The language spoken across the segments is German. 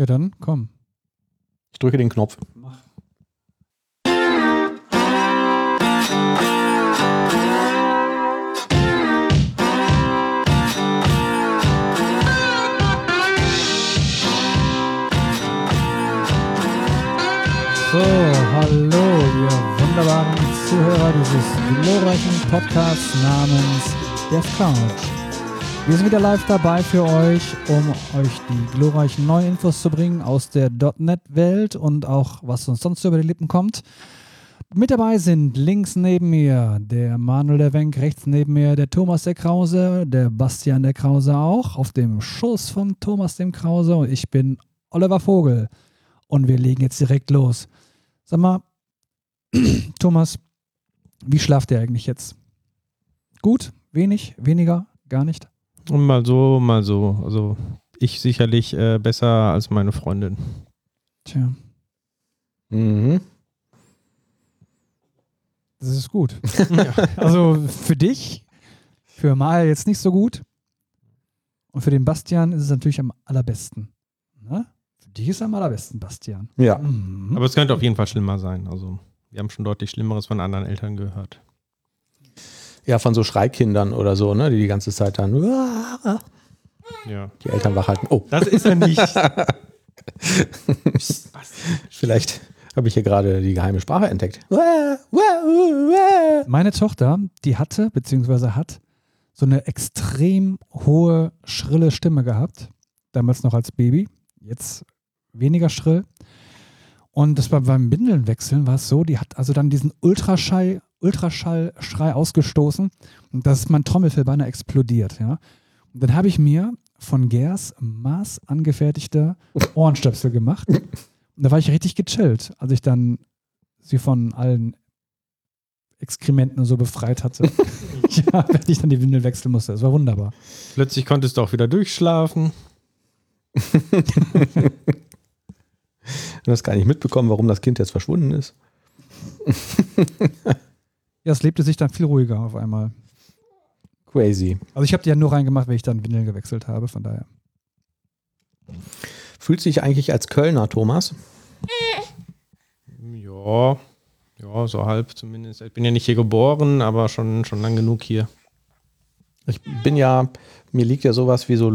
Ja, dann komm. Ich drücke den Knopf. So, hallo, ihr wunderbaren Zuhörer dieses glorreichen Podcasts namens Death Couch. Wir sind wieder live dabei für euch, um euch die glorreichen neuen Infos zu bringen aus der .NET-Welt und auch was uns sonst über die Lippen kommt. Mit dabei sind links neben mir der Manuel der Wenk, rechts neben mir der Thomas der Krause, der Bastian der Krause auch, auf dem Schoß von Thomas dem Krause und ich bin Oliver Vogel. Und wir legen jetzt direkt los. Sag mal, Thomas, wie schlaft ihr eigentlich jetzt? Gut? Wenig? Weniger? Gar nicht? Und mal so, mal so. Also ich sicherlich äh, besser als meine Freundin. Tja, Mhm. das ist gut. Also für dich, für Mal jetzt nicht so gut. Und für den Bastian ist es natürlich am allerbesten. Ne? Für dich ist es am allerbesten, Bastian. Ja. Mhm. Aber es könnte auf jeden Fall schlimmer sein. Also wir haben schon deutlich Schlimmeres von anderen Eltern gehört. Ja, von so Schreikindern oder so, ne, die die ganze Zeit dann Ja. die Eltern wach halten. Oh, Das ist er nicht. vielleicht habe ich hier gerade die geheime Sprache entdeckt. Meine Tochter, die hatte, beziehungsweise hat, so eine extrem hohe, schrille Stimme gehabt. Damals noch als Baby. Jetzt weniger schrill. Und das war beim Bindelnwechseln war es so, die hat also dann diesen Ultraschall, Ultraschallschrei ausgestoßen und das ist mein Trommelfell beinahe explodiert, ja. Und dann habe ich mir von Gers Maß angefertigte Ohrenstöpsel gemacht. Und da war ich richtig gechillt, als ich dann sie von allen Exkrementen und so befreit hatte. ja, wenn ich dann die Windel wechseln musste. Das war wunderbar. Plötzlich konntest du auch wieder durchschlafen. Du hast gar nicht mitbekommen, warum das Kind jetzt verschwunden ist. Ja, es lebte sich dann viel ruhiger auf einmal. Crazy. Also ich habe die ja nur reingemacht, wenn ich dann Windeln gewechselt habe, von daher. Fühlt sich eigentlich als Kölner, Thomas? Ja, ja, so halb zumindest. Ich bin ja nicht hier geboren, aber schon, schon lang genug hier. Ich bin ja, mir liegt ja sowas wie so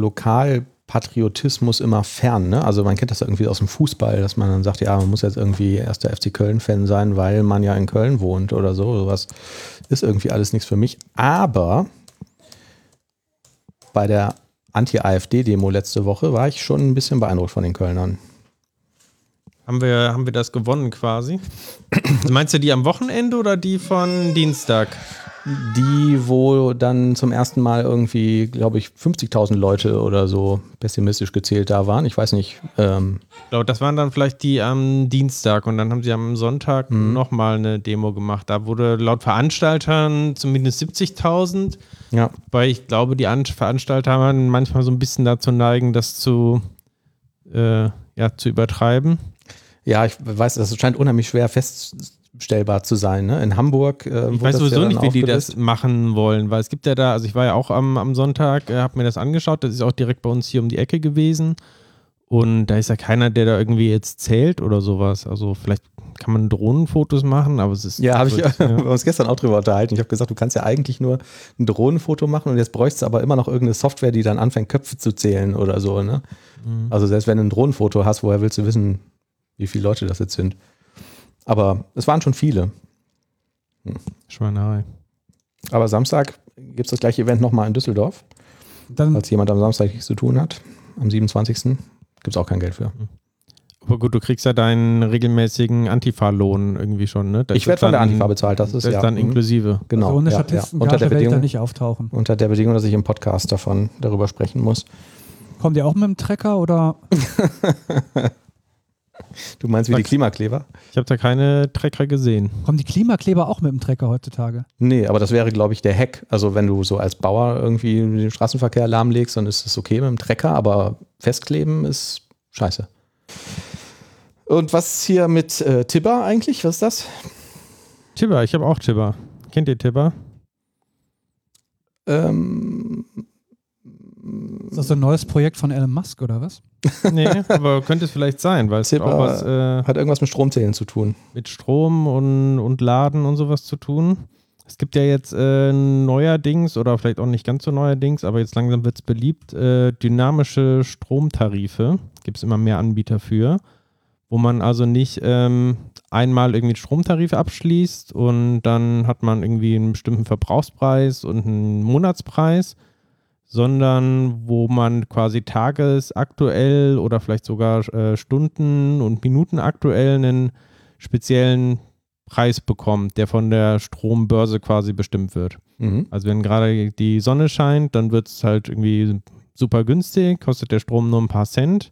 Lokalpatriotismus immer fern. Ne? Also man kennt das ja irgendwie aus dem Fußball, dass man dann sagt, ja, man muss jetzt irgendwie erster FC Köln-Fan sein, weil man ja in Köln wohnt oder so. Sowas ist irgendwie alles nichts für mich. Aber bei der Anti-AfD-Demo letzte Woche war ich schon ein bisschen beeindruckt von den Kölnern. Haben wir, haben wir das gewonnen quasi? Meinst du die am Wochenende oder die von Dienstag? Die, wo dann zum ersten Mal irgendwie, glaube ich, 50.000 Leute oder so pessimistisch gezählt da waren. Ich weiß nicht. Ähm, Ich glaube, das waren dann vielleicht die am Dienstag und dann haben sie am Sonntag nochmal eine Demo gemacht. Da wurde laut Veranstaltern zumindest 70.000, ja. weil ich glaube, die An Veranstalter haben manchmal so ein bisschen dazu neigen, das zu, äh, ja, zu übertreiben. Ja, ich weiß, das scheint unheimlich schwer feststellbar zu sein. Ne? In Hamburg. Äh, Ich weiß sowieso ja nicht, wie die das machen wollen, weil es gibt ja da, also ich war ja auch am, am Sonntag, äh, habe mir das angeschaut, das ist auch direkt bei uns hier um die Ecke gewesen und da ist ja keiner, der da irgendwie jetzt zählt oder sowas. Also vielleicht kann man Drohnenfotos machen, aber es ist. Ja, habe ich ja. wir uns gestern auch drüber unterhalten. Ich habe gesagt, du kannst ja eigentlich nur ein Drohnenfoto machen und jetzt bräuchst du aber immer noch irgendeine Software, die dann anfängt, Köpfe zu zählen oder so. Ne? Mhm. Also selbst wenn du ein Drohnenfoto hast, woher willst du wissen, wie viele Leute das jetzt sind? Aber es waren schon viele. Schweinerei. Aber Samstag gibt es das gleiche Event nochmal in Düsseldorf, Dann, falls jemand am Samstag nichts zu tun hat. Am 27. gibt es auch kein Geld für. Aber gut, du kriegst ja deinen regelmäßigen Antifa-Lohn irgendwie schon, ne? Das Ich werde von der Antifa bezahlt, das ist Das ja, dann mhm. inklusive. Genau. also ohne ja, ja. Statisten Unter, der Bedingung, nicht auftauchen. unter der Bedingung, dass ich im Podcast davon darüber sprechen muss. Kommt ihr auch mit dem Trecker oder? Du meinst wie die. Klimakleber? Ich habe da keine Trecker gesehen. Kommen die Klimakleber auch mit dem Trecker heutzutage? Nee, aber das wäre, glaube ich, der Hack. Also wenn du so als Bauer irgendwie den Straßenverkehr lahmlegst, dann ist es okay mit dem Trecker, aber festkleben ist scheiße. Und was ist hier mit äh, Tibber eigentlich? Was ist das? Tibber, ich habe auch Tibber. Kennt ihr Tibber? Ähm, Ist das so ein neues Projekt von Elon Musk oder was? Nee, aber könnte es vielleicht sein, weil es hat auch was äh, Hat irgendwas mit Stromzählen zu tun. mit Strom und, und Laden und sowas zu tun. Es gibt ja jetzt äh, neuerdings, oder vielleicht auch nicht ganz so neuerdings, aber jetzt langsam wird es beliebt, äh, dynamische Stromtarife. Gibt es immer mehr Anbieter für, wo man also nicht ähm, einmal irgendwie einen Stromtarif abschließt und dann hat man irgendwie einen bestimmten Verbrauchspreis und einen Monatspreis, sondern wo man quasi tagesaktuell oder vielleicht sogar äh, Stunden- und Minutenaktuell einen speziellen Preis bekommt, der von der Strombörse quasi bestimmt wird. Mhm. Also wenn gerade die Sonne scheint, dann wird es halt irgendwie super günstig, kostet der Strom nur ein paar Cent.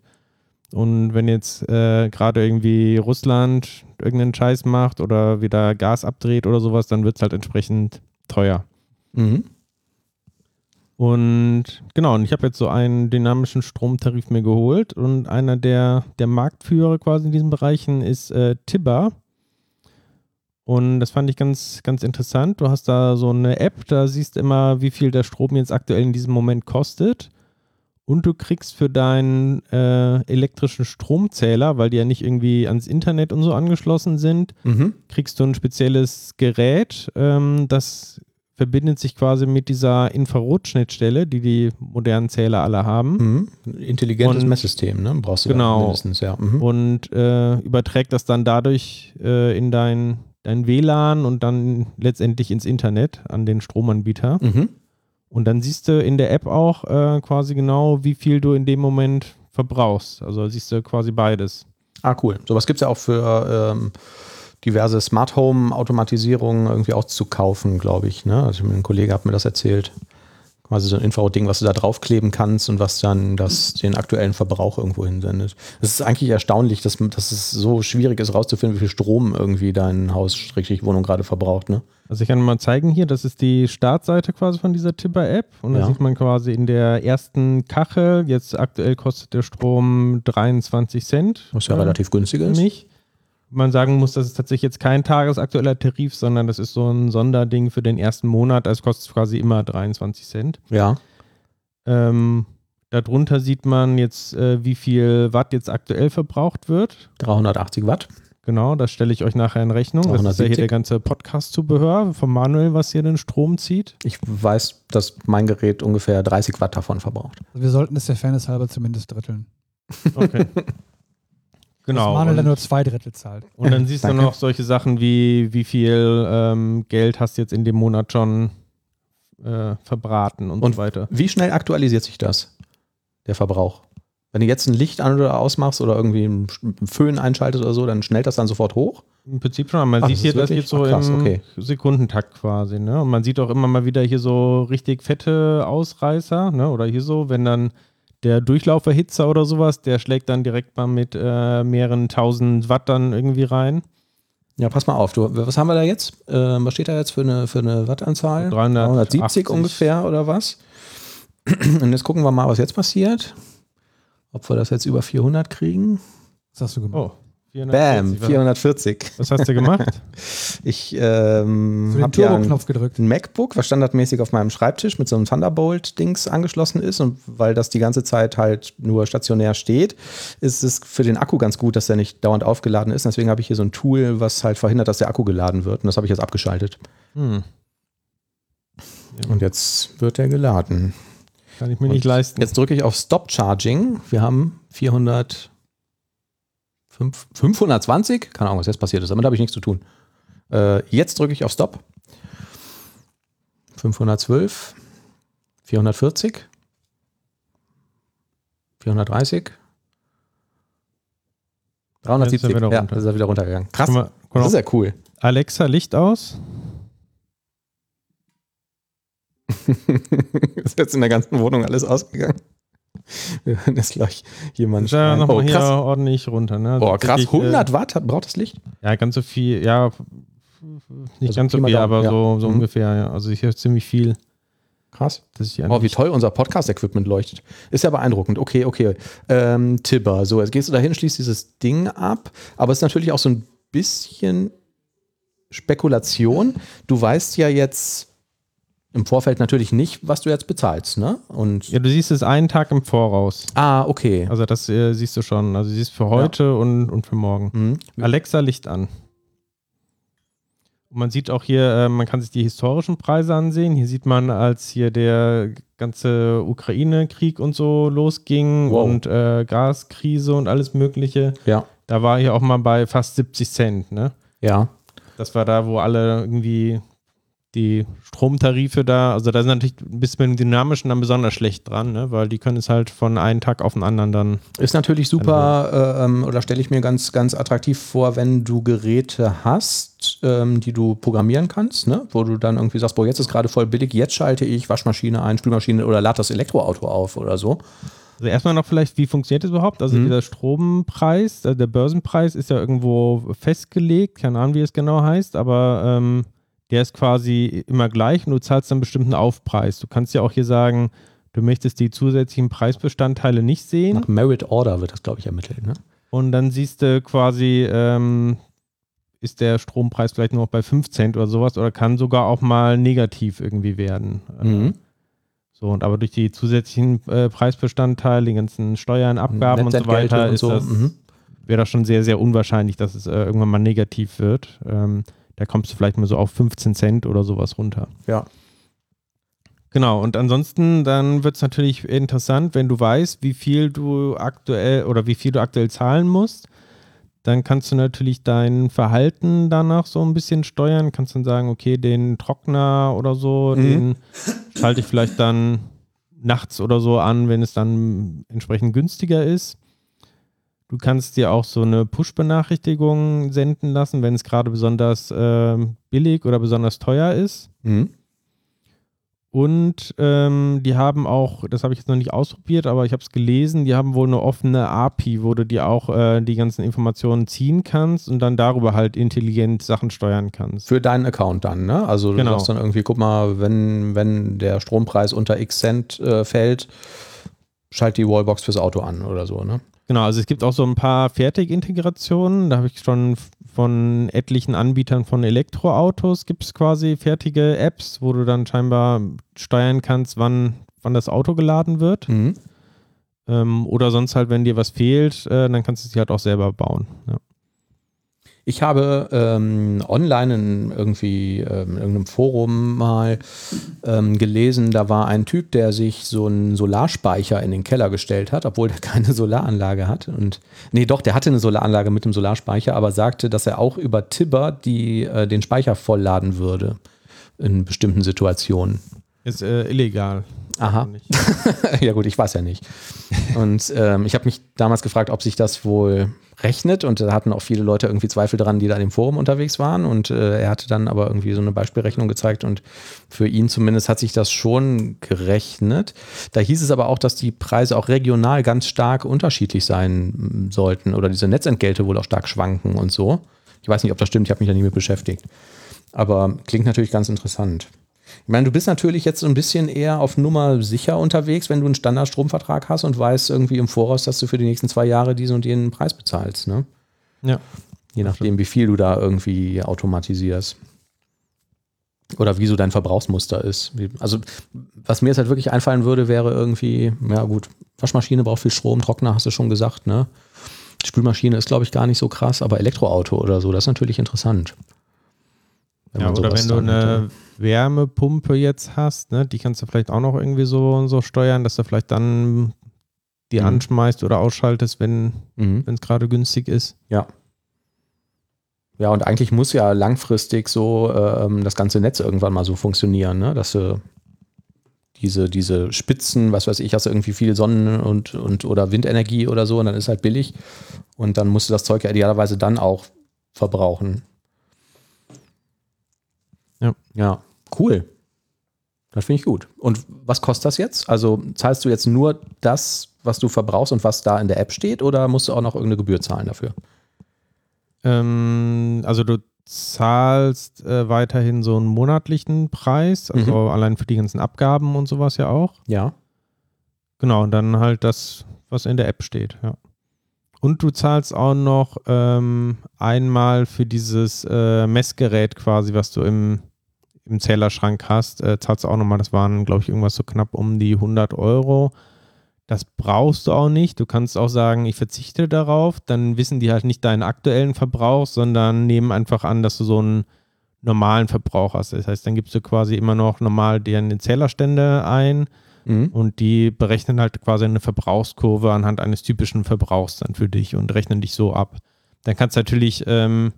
Und wenn jetzt äh, gerade irgendwie Russland irgendeinen Scheiß macht oder wieder Gas abdreht oder sowas, dann wird es halt entsprechend teuer. Mhm. Und genau, und ich habe jetzt so einen dynamischen Stromtarif mir geholt und einer der, der Marktführer quasi in diesen Bereichen ist äh, Tibber. Und das fand ich ganz, ganz interessant. Du hast da so eine App, da siehst du immer, wie viel der Strom jetzt aktuell in diesem Moment kostet. Und du kriegst für deinen äh, elektrischen Stromzähler, weil die ja nicht irgendwie ans Internet und so angeschlossen sind, Mhm. kriegst du ein spezielles Gerät, ähm, das verbindet sich quasi mit dieser Infrarotschnittstelle, die die modernen Zähler alle haben Mhm. Intelligentes Und- Messsystem, ne? Brauchst du Genau. mindestens, ja. Mhm. und äh, überträgt das dann dadurch äh, in dein, dein WLAN und dann letztendlich ins Internet an den Stromanbieter. Mhm. Und dann siehst du in der App auch äh, quasi genau, wie viel du in dem Moment verbrauchst. Also siehst du quasi beides. Ah, cool. Sowas gibt es ja auch für ähm, diverse Smart Home Automatisierungen irgendwie auch zu kaufen, glaube ich. Ne? Also ein Kollege hat mir das erzählt. Quasi so ein Infrarot-Ding, was du da draufkleben kannst und was dann das, den aktuellen Verbrauch irgendwo hinsendet. Es ist eigentlich erstaunlich, dass, dass es so schwierig ist, rauszufinden, wie viel Strom irgendwie dein Haus, Schrägstrich Wohnung gerade verbraucht. Ne? Also ich kann mal zeigen hier, das ist die Startseite quasi von dieser Tipper-App und da Ja. sieht man quasi in der ersten Kachel, jetzt aktuell kostet der Strom 23 Cent. Was ja äh, relativ günstig ist. mich. Man sagen muss, das ist tatsächlich jetzt kein tagesaktueller Tarif, sondern das ist so ein Sonderding für den ersten Monat. Also es kostet quasi immer 23 Cent. Ja. Ähm, darunter sieht man jetzt, äh, wie viel Watt jetzt aktuell verbraucht wird. 380 Watt. Genau, das stelle ich euch nachher in Rechnung. Das ist ja 370. hier der ganze Podcast-Zubehör von Manuel, was hier den Strom zieht. Ich weiß, dass mein Gerät ungefähr 30 Watt davon verbraucht. Also wir sollten es der Fairness halber zumindest dritteln. Okay. Dass genau. Manuel dann Und, nur zwei Drittel zahlt. und dann siehst du noch solche Sachen wie, wie viel ähm, Geld hast du jetzt in dem Monat schon äh, verbraten und, Und so weiter. Wie schnell aktualisiert sich das, der Verbrauch? Wenn du jetzt ein Licht an oder ausmachst oder irgendwie einen Föhn einschaltest oder so, dann schnellt das dann sofort hoch? Im Prinzip schon. Man Ach, sieht das hier, das geht so ach, krass, im okay. Sekundentakt quasi. Ne? Und man sieht auch immer mal wieder hier so richtig fette Ausreißer. Ne? Oder hier so, wenn dann der Durchlauferhitzer oder sowas, der schlägt dann direkt mal mit äh, mehreren tausend Watt dann irgendwie rein. Ja, pass mal auf. Du, was haben wir da jetzt? Ähm, was steht da jetzt für eine, für eine Wattanzahl? 380 370 ungefähr oder was? Und jetzt gucken wir mal, was jetzt passiert. Ob wir das jetzt über 400 kriegen. Was hast du gemacht? Oh, 440. Bam, Was- 440. Was hast du gemacht? Ich ähm, habe ja Turbo-Knopf gedrückt. ein MacBook, was standardmäßig auf meinem Schreibtisch mit so einem Thunderbolt-Dings angeschlossen ist. Und weil das die ganze Zeit halt nur stationär steht, ist es für den Akku ganz gut, dass der nicht dauernd aufgeladen ist. Deswegen habe ich hier so ein Tool, was halt verhindert, dass der Akku geladen wird. Und das habe ich jetzt abgeschaltet. Hm, Und jetzt wird er geladen. kann ich mir nicht leisten. Jetzt drücke ich auf Stop Charging. Wir haben 400, fünf- 520. Keine Ahnung, was jetzt passiert ist. Damit habe ich nichts zu tun. Äh, jetzt drücke ich auf Stop. 512. 440. 430. 370. Jetzt ist wieder Ja, ist er wieder runtergegangen. Krass. Können wir- können Das ist ja cool. Alexa, Licht aus. ist jetzt in der ganzen Wohnung alles ausgegangen. Wir hören jetzt gleich jemand Ist ja nochmal Oh, hier krass. ordentlich runter. Ne? Also Boah, krass. tatsächlich, 100 Watt hat, braucht das Licht? Äh, ja, ganz so viel. Ja, nicht Also ganz so viel, aber ja. so, so Mhm. ungefähr. Ja. Also ich höre ziemlich viel. Krass. Oh, wie toll unser Podcast-Equipment leuchtet. Ist ja beeindruckend. Okay, okay. Ähm, Tibber. So, jetzt gehst du da hin, schließt dieses Ding ab. Aber es ist natürlich auch so ein bisschen Spekulation. Du weißt ja jetzt im Vorfeld natürlich nicht, was du jetzt bezahlst, ne? Und Ja, du siehst es einen Tag im Voraus. ah, okay. Also das äh, siehst du schon. Also du siehst für heute und, und für morgen. Mhm. Alexa Licht an. Und man sieht auch hier, äh, man kann sich die historischen Preise ansehen. Hier sieht man, als hier der ganze Ukraine-Krieg und so losging Wow. und äh, Gaskrise und alles Mögliche. Ja, Da war hier auch mal bei fast 70 Cent. Ne? ja. Das war da, wo alle irgendwie die Stromtarife da, also da sind natürlich ein bisschen mit dem Dynamischen dann besonders schlecht dran, ne? weil die können es halt von einem Tag auf den anderen dann. Ist natürlich super, äh, ähm, oder stelle ich mir ganz, ganz attraktiv vor, wenn du Geräte hast, ähm, die du programmieren kannst, ne? wo du dann irgendwie sagst, boah, jetzt ist gerade voll billig, jetzt schalte ich Waschmaschine ein, Spülmaschine oder lade das Elektroauto auf oder so. Also erstmal noch vielleicht, wie funktioniert das überhaupt? Also Mhm. dieser Strompreis, äh, der Börsenpreis ist ja irgendwo festgelegt, keine Ahnung, wie es genau heißt, aber ähm, der ist quasi immer gleich und du zahlst dann einen bestimmten Aufpreis. Du kannst ja auch hier sagen, du möchtest die zusätzlichen Preisbestandteile nicht sehen Nach Merit Order wird das, glaube ich, ermittelt. Ne? und dann siehst du quasi, ähm, ist der Strompreis vielleicht nur noch bei 5 Cent oder sowas oder kann sogar auch mal negativ irgendwie werden. Äh, Mhm. So, und aber durch die zusätzlichen äh, Preisbestandteile, die ganzen Steuern, Abgaben und so weiter, und ist so. das, Mhm. wäre das schon sehr, sehr unwahrscheinlich, dass es äh, irgendwann mal negativ wird. Ähm, da kommst du vielleicht mal so auf 15 Cent oder sowas runter. Ja. Genau, und ansonsten dann wird es natürlich interessant, wenn du weißt, wie viel du aktuell oder wie viel du aktuell zahlen musst. Dann kannst du natürlich dein Verhalten danach so ein bisschen steuern. Kannst dann sagen, okay, den Trockner oder so, Mhm. den schalte ich vielleicht dann nachts oder so an, wenn es dann entsprechend günstiger ist. Du kannst dir auch so eine Push-Benachrichtigung senden lassen, wenn es gerade besonders ähm, billig oder besonders teuer ist. Mhm. Und ähm, die haben auch, das habe ich jetzt noch nicht ausprobiert, aber ich habe es gelesen, die haben wohl eine offene API, wo du dir auch äh, die ganzen Informationen ziehen kannst und dann darüber halt intelligent Sachen steuern kannst. Für deinen Account dann, ne? Also du Genau. sagst dann irgendwie, guck mal, wenn, wenn der Strompreis unter X Cent äh, fällt, schalt die Wallbox fürs Auto an oder so, ne? Genau, also es gibt auch so ein paar Fertigintegrationen. Da habe ich schon von etlichen Anbietern von Elektroautos gibt es quasi fertige Apps, wo du dann scheinbar steuern kannst, wann, wann das Auto geladen wird. Mhm. Ähm, oder sonst halt, wenn dir was fehlt, äh, dann kannst du es halt auch selber bauen. Ja. Ich habe ähm, online in irgendwie ähm, in irgendeinem Forum mal ähm, gelesen, da war ein Typ, der sich so einen Solarspeicher in den Keller gestellt hat, obwohl der keine Solaranlage hat. Und nee, doch, der hatte eine Solaranlage mit dem Solarspeicher, aber sagte, dass er auch über Tibber die, äh, den Speicher vollladen würde in bestimmten Situationen. Ist äh, illegal. Aha. Nicht. ja gut, ich weiß ja nicht. Und ähm, ich habe mich damals gefragt, ob sich das wohl rechnet und da hatten auch viele Leute irgendwie Zweifel dran, die da im Forum unterwegs waren und äh, er hatte dann aber irgendwie so eine Beispielrechnung gezeigt und für ihn zumindest hat sich das schon gerechnet. Da hieß es aber auch, dass die Preise auch regional ganz stark unterschiedlich sein sollten oder diese Netzentgelte wohl auch stark schwanken und so. Ich weiß nicht, ob das stimmt, ich habe mich da nie mit beschäftigt. Aber klingt natürlich ganz interessant. Ich meine, du bist natürlich jetzt so ein bisschen eher auf Nummer sicher unterwegs, wenn du einen Standardstromvertrag hast und weißt irgendwie im Voraus, dass du für die nächsten zwei Jahre diesen und jenen Preis bezahlst. Ne? Ja. Je nachdem, wie viel du da irgendwie automatisierst. Oder wie so dein Verbrauchsmuster ist. Also, was mir jetzt halt wirklich einfallen würde, wäre irgendwie, ja gut, Waschmaschine braucht viel Strom, Trockner hast du schon gesagt, ne? Spülmaschine ist, glaube ich, gar nicht so krass, aber Elektroauto oder so, das ist natürlich interessant. Wenn Ja, oder wenn du eine Wärmepumpe jetzt hast, ne, die kannst du vielleicht auch noch irgendwie so, so steuern, dass du vielleicht dann die Mhm. anschmeißt oder ausschaltest, wenn Mhm. es gerade günstig ist. Ja. Ja, und eigentlich muss ja langfristig so ähm, das ganze Netz irgendwann mal so funktionieren, ne? dass du diese, diese Spitzen, was weiß ich, hast du irgendwie viel Sonnen- und, und oder Windenergie oder so und dann ist halt billig und dann musst du das Zeug ja idealerweise dann auch verbrauchen. Ja. Ja, cool. Das finde ich gut. Und was kostet das jetzt? Also zahlst du jetzt nur das, was du verbrauchst und was da in der App steht oder musst du auch noch irgendeine Gebühr zahlen dafür? Ähm, also du zahlst äh, weiterhin so einen monatlichen Preis, also allein für die ganzen Abgaben und sowas ja auch. Ja. Genau, und dann halt das, was in der App steht, ja. Und du zahlst auch noch ähm, einmal für dieses äh, Messgerät quasi, was du im, im Zählerschrank hast, äh, zahlst du auch nochmal, das waren, glaube ich, irgendwas so knapp um die 100 Euro. Das brauchst du auch nicht. Du kannst auch sagen, ich verzichte darauf. Dann wissen die halt nicht deinen aktuellen Verbrauch, sondern nehmen einfach an, dass du so einen normalen Verbrauch hast. Das heißt, dann gibst du quasi immer noch normal deren Zählerstände ein mhm. und die berechnen halt quasi eine Verbrauchskurve anhand eines typischen Verbrauchs dann für dich und rechnen dich so ab. Dann kannst du natürlich ähm,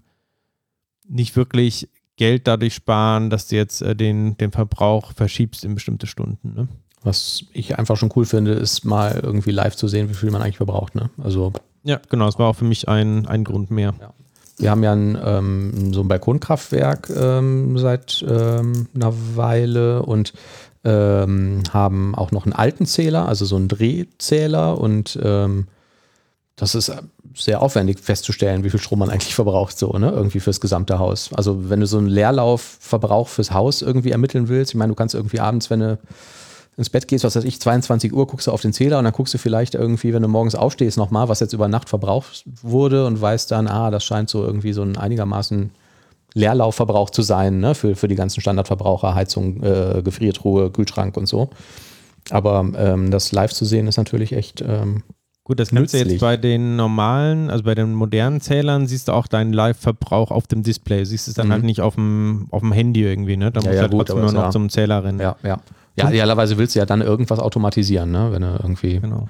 nicht wirklich Geld dadurch sparen, dass du jetzt äh, den, den Verbrauch verschiebst in bestimmte Stunden. Ne? Was ich einfach schon cool finde, ist mal irgendwie live zu sehen, wie viel man eigentlich verbraucht. Ne? Also ja, genau, das war auch für mich ein, ein Grund mehr. Ja. Wir haben ja ein, ähm, so ein Balkonkraftwerk ähm, seit ähm, einer Weile und ähm, haben auch noch einen alten Zähler, also so einen Drehzähler und ähm, das ist sehr aufwendig festzustellen, wie viel Strom man eigentlich verbraucht, so, ne? Irgendwie fürs gesamte Haus. Also, wenn du so einen Leerlaufverbrauch fürs Haus irgendwie ermitteln willst, ich meine, du kannst irgendwie abends, wenn du ins Bett gehst, was weiß ich, 22 Uhr, guckst du auf den Zähler und dann guckst du vielleicht irgendwie, wenn du morgens aufstehst, nochmal, was jetzt über Nacht verbraucht wurde und weißt dann, ah, das scheint so irgendwie so ein einigermaßen Leerlaufverbrauch zu sein, ne? für, für die ganzen Standardverbraucher, Heizung, äh, Gefriertruhe, Kühlschrank und so. Aber ähm, das live zu sehen ist natürlich echt ähm, Gut, das kannst du jetzt bei den normalen, also bei den modernen Zählern, siehst du auch deinen Live-Verbrauch auf dem Display. Siehst es dann mhm. halt nicht auf dem, auf dem Handy irgendwie, ne? Da ja, musst ja, du halt gut, trotzdem nur noch ja. zum Zähler rennen. Ja, ja. Ja, idealerweise willst du ja dann irgendwas automatisieren, ne? Wenn du irgendwie, genau.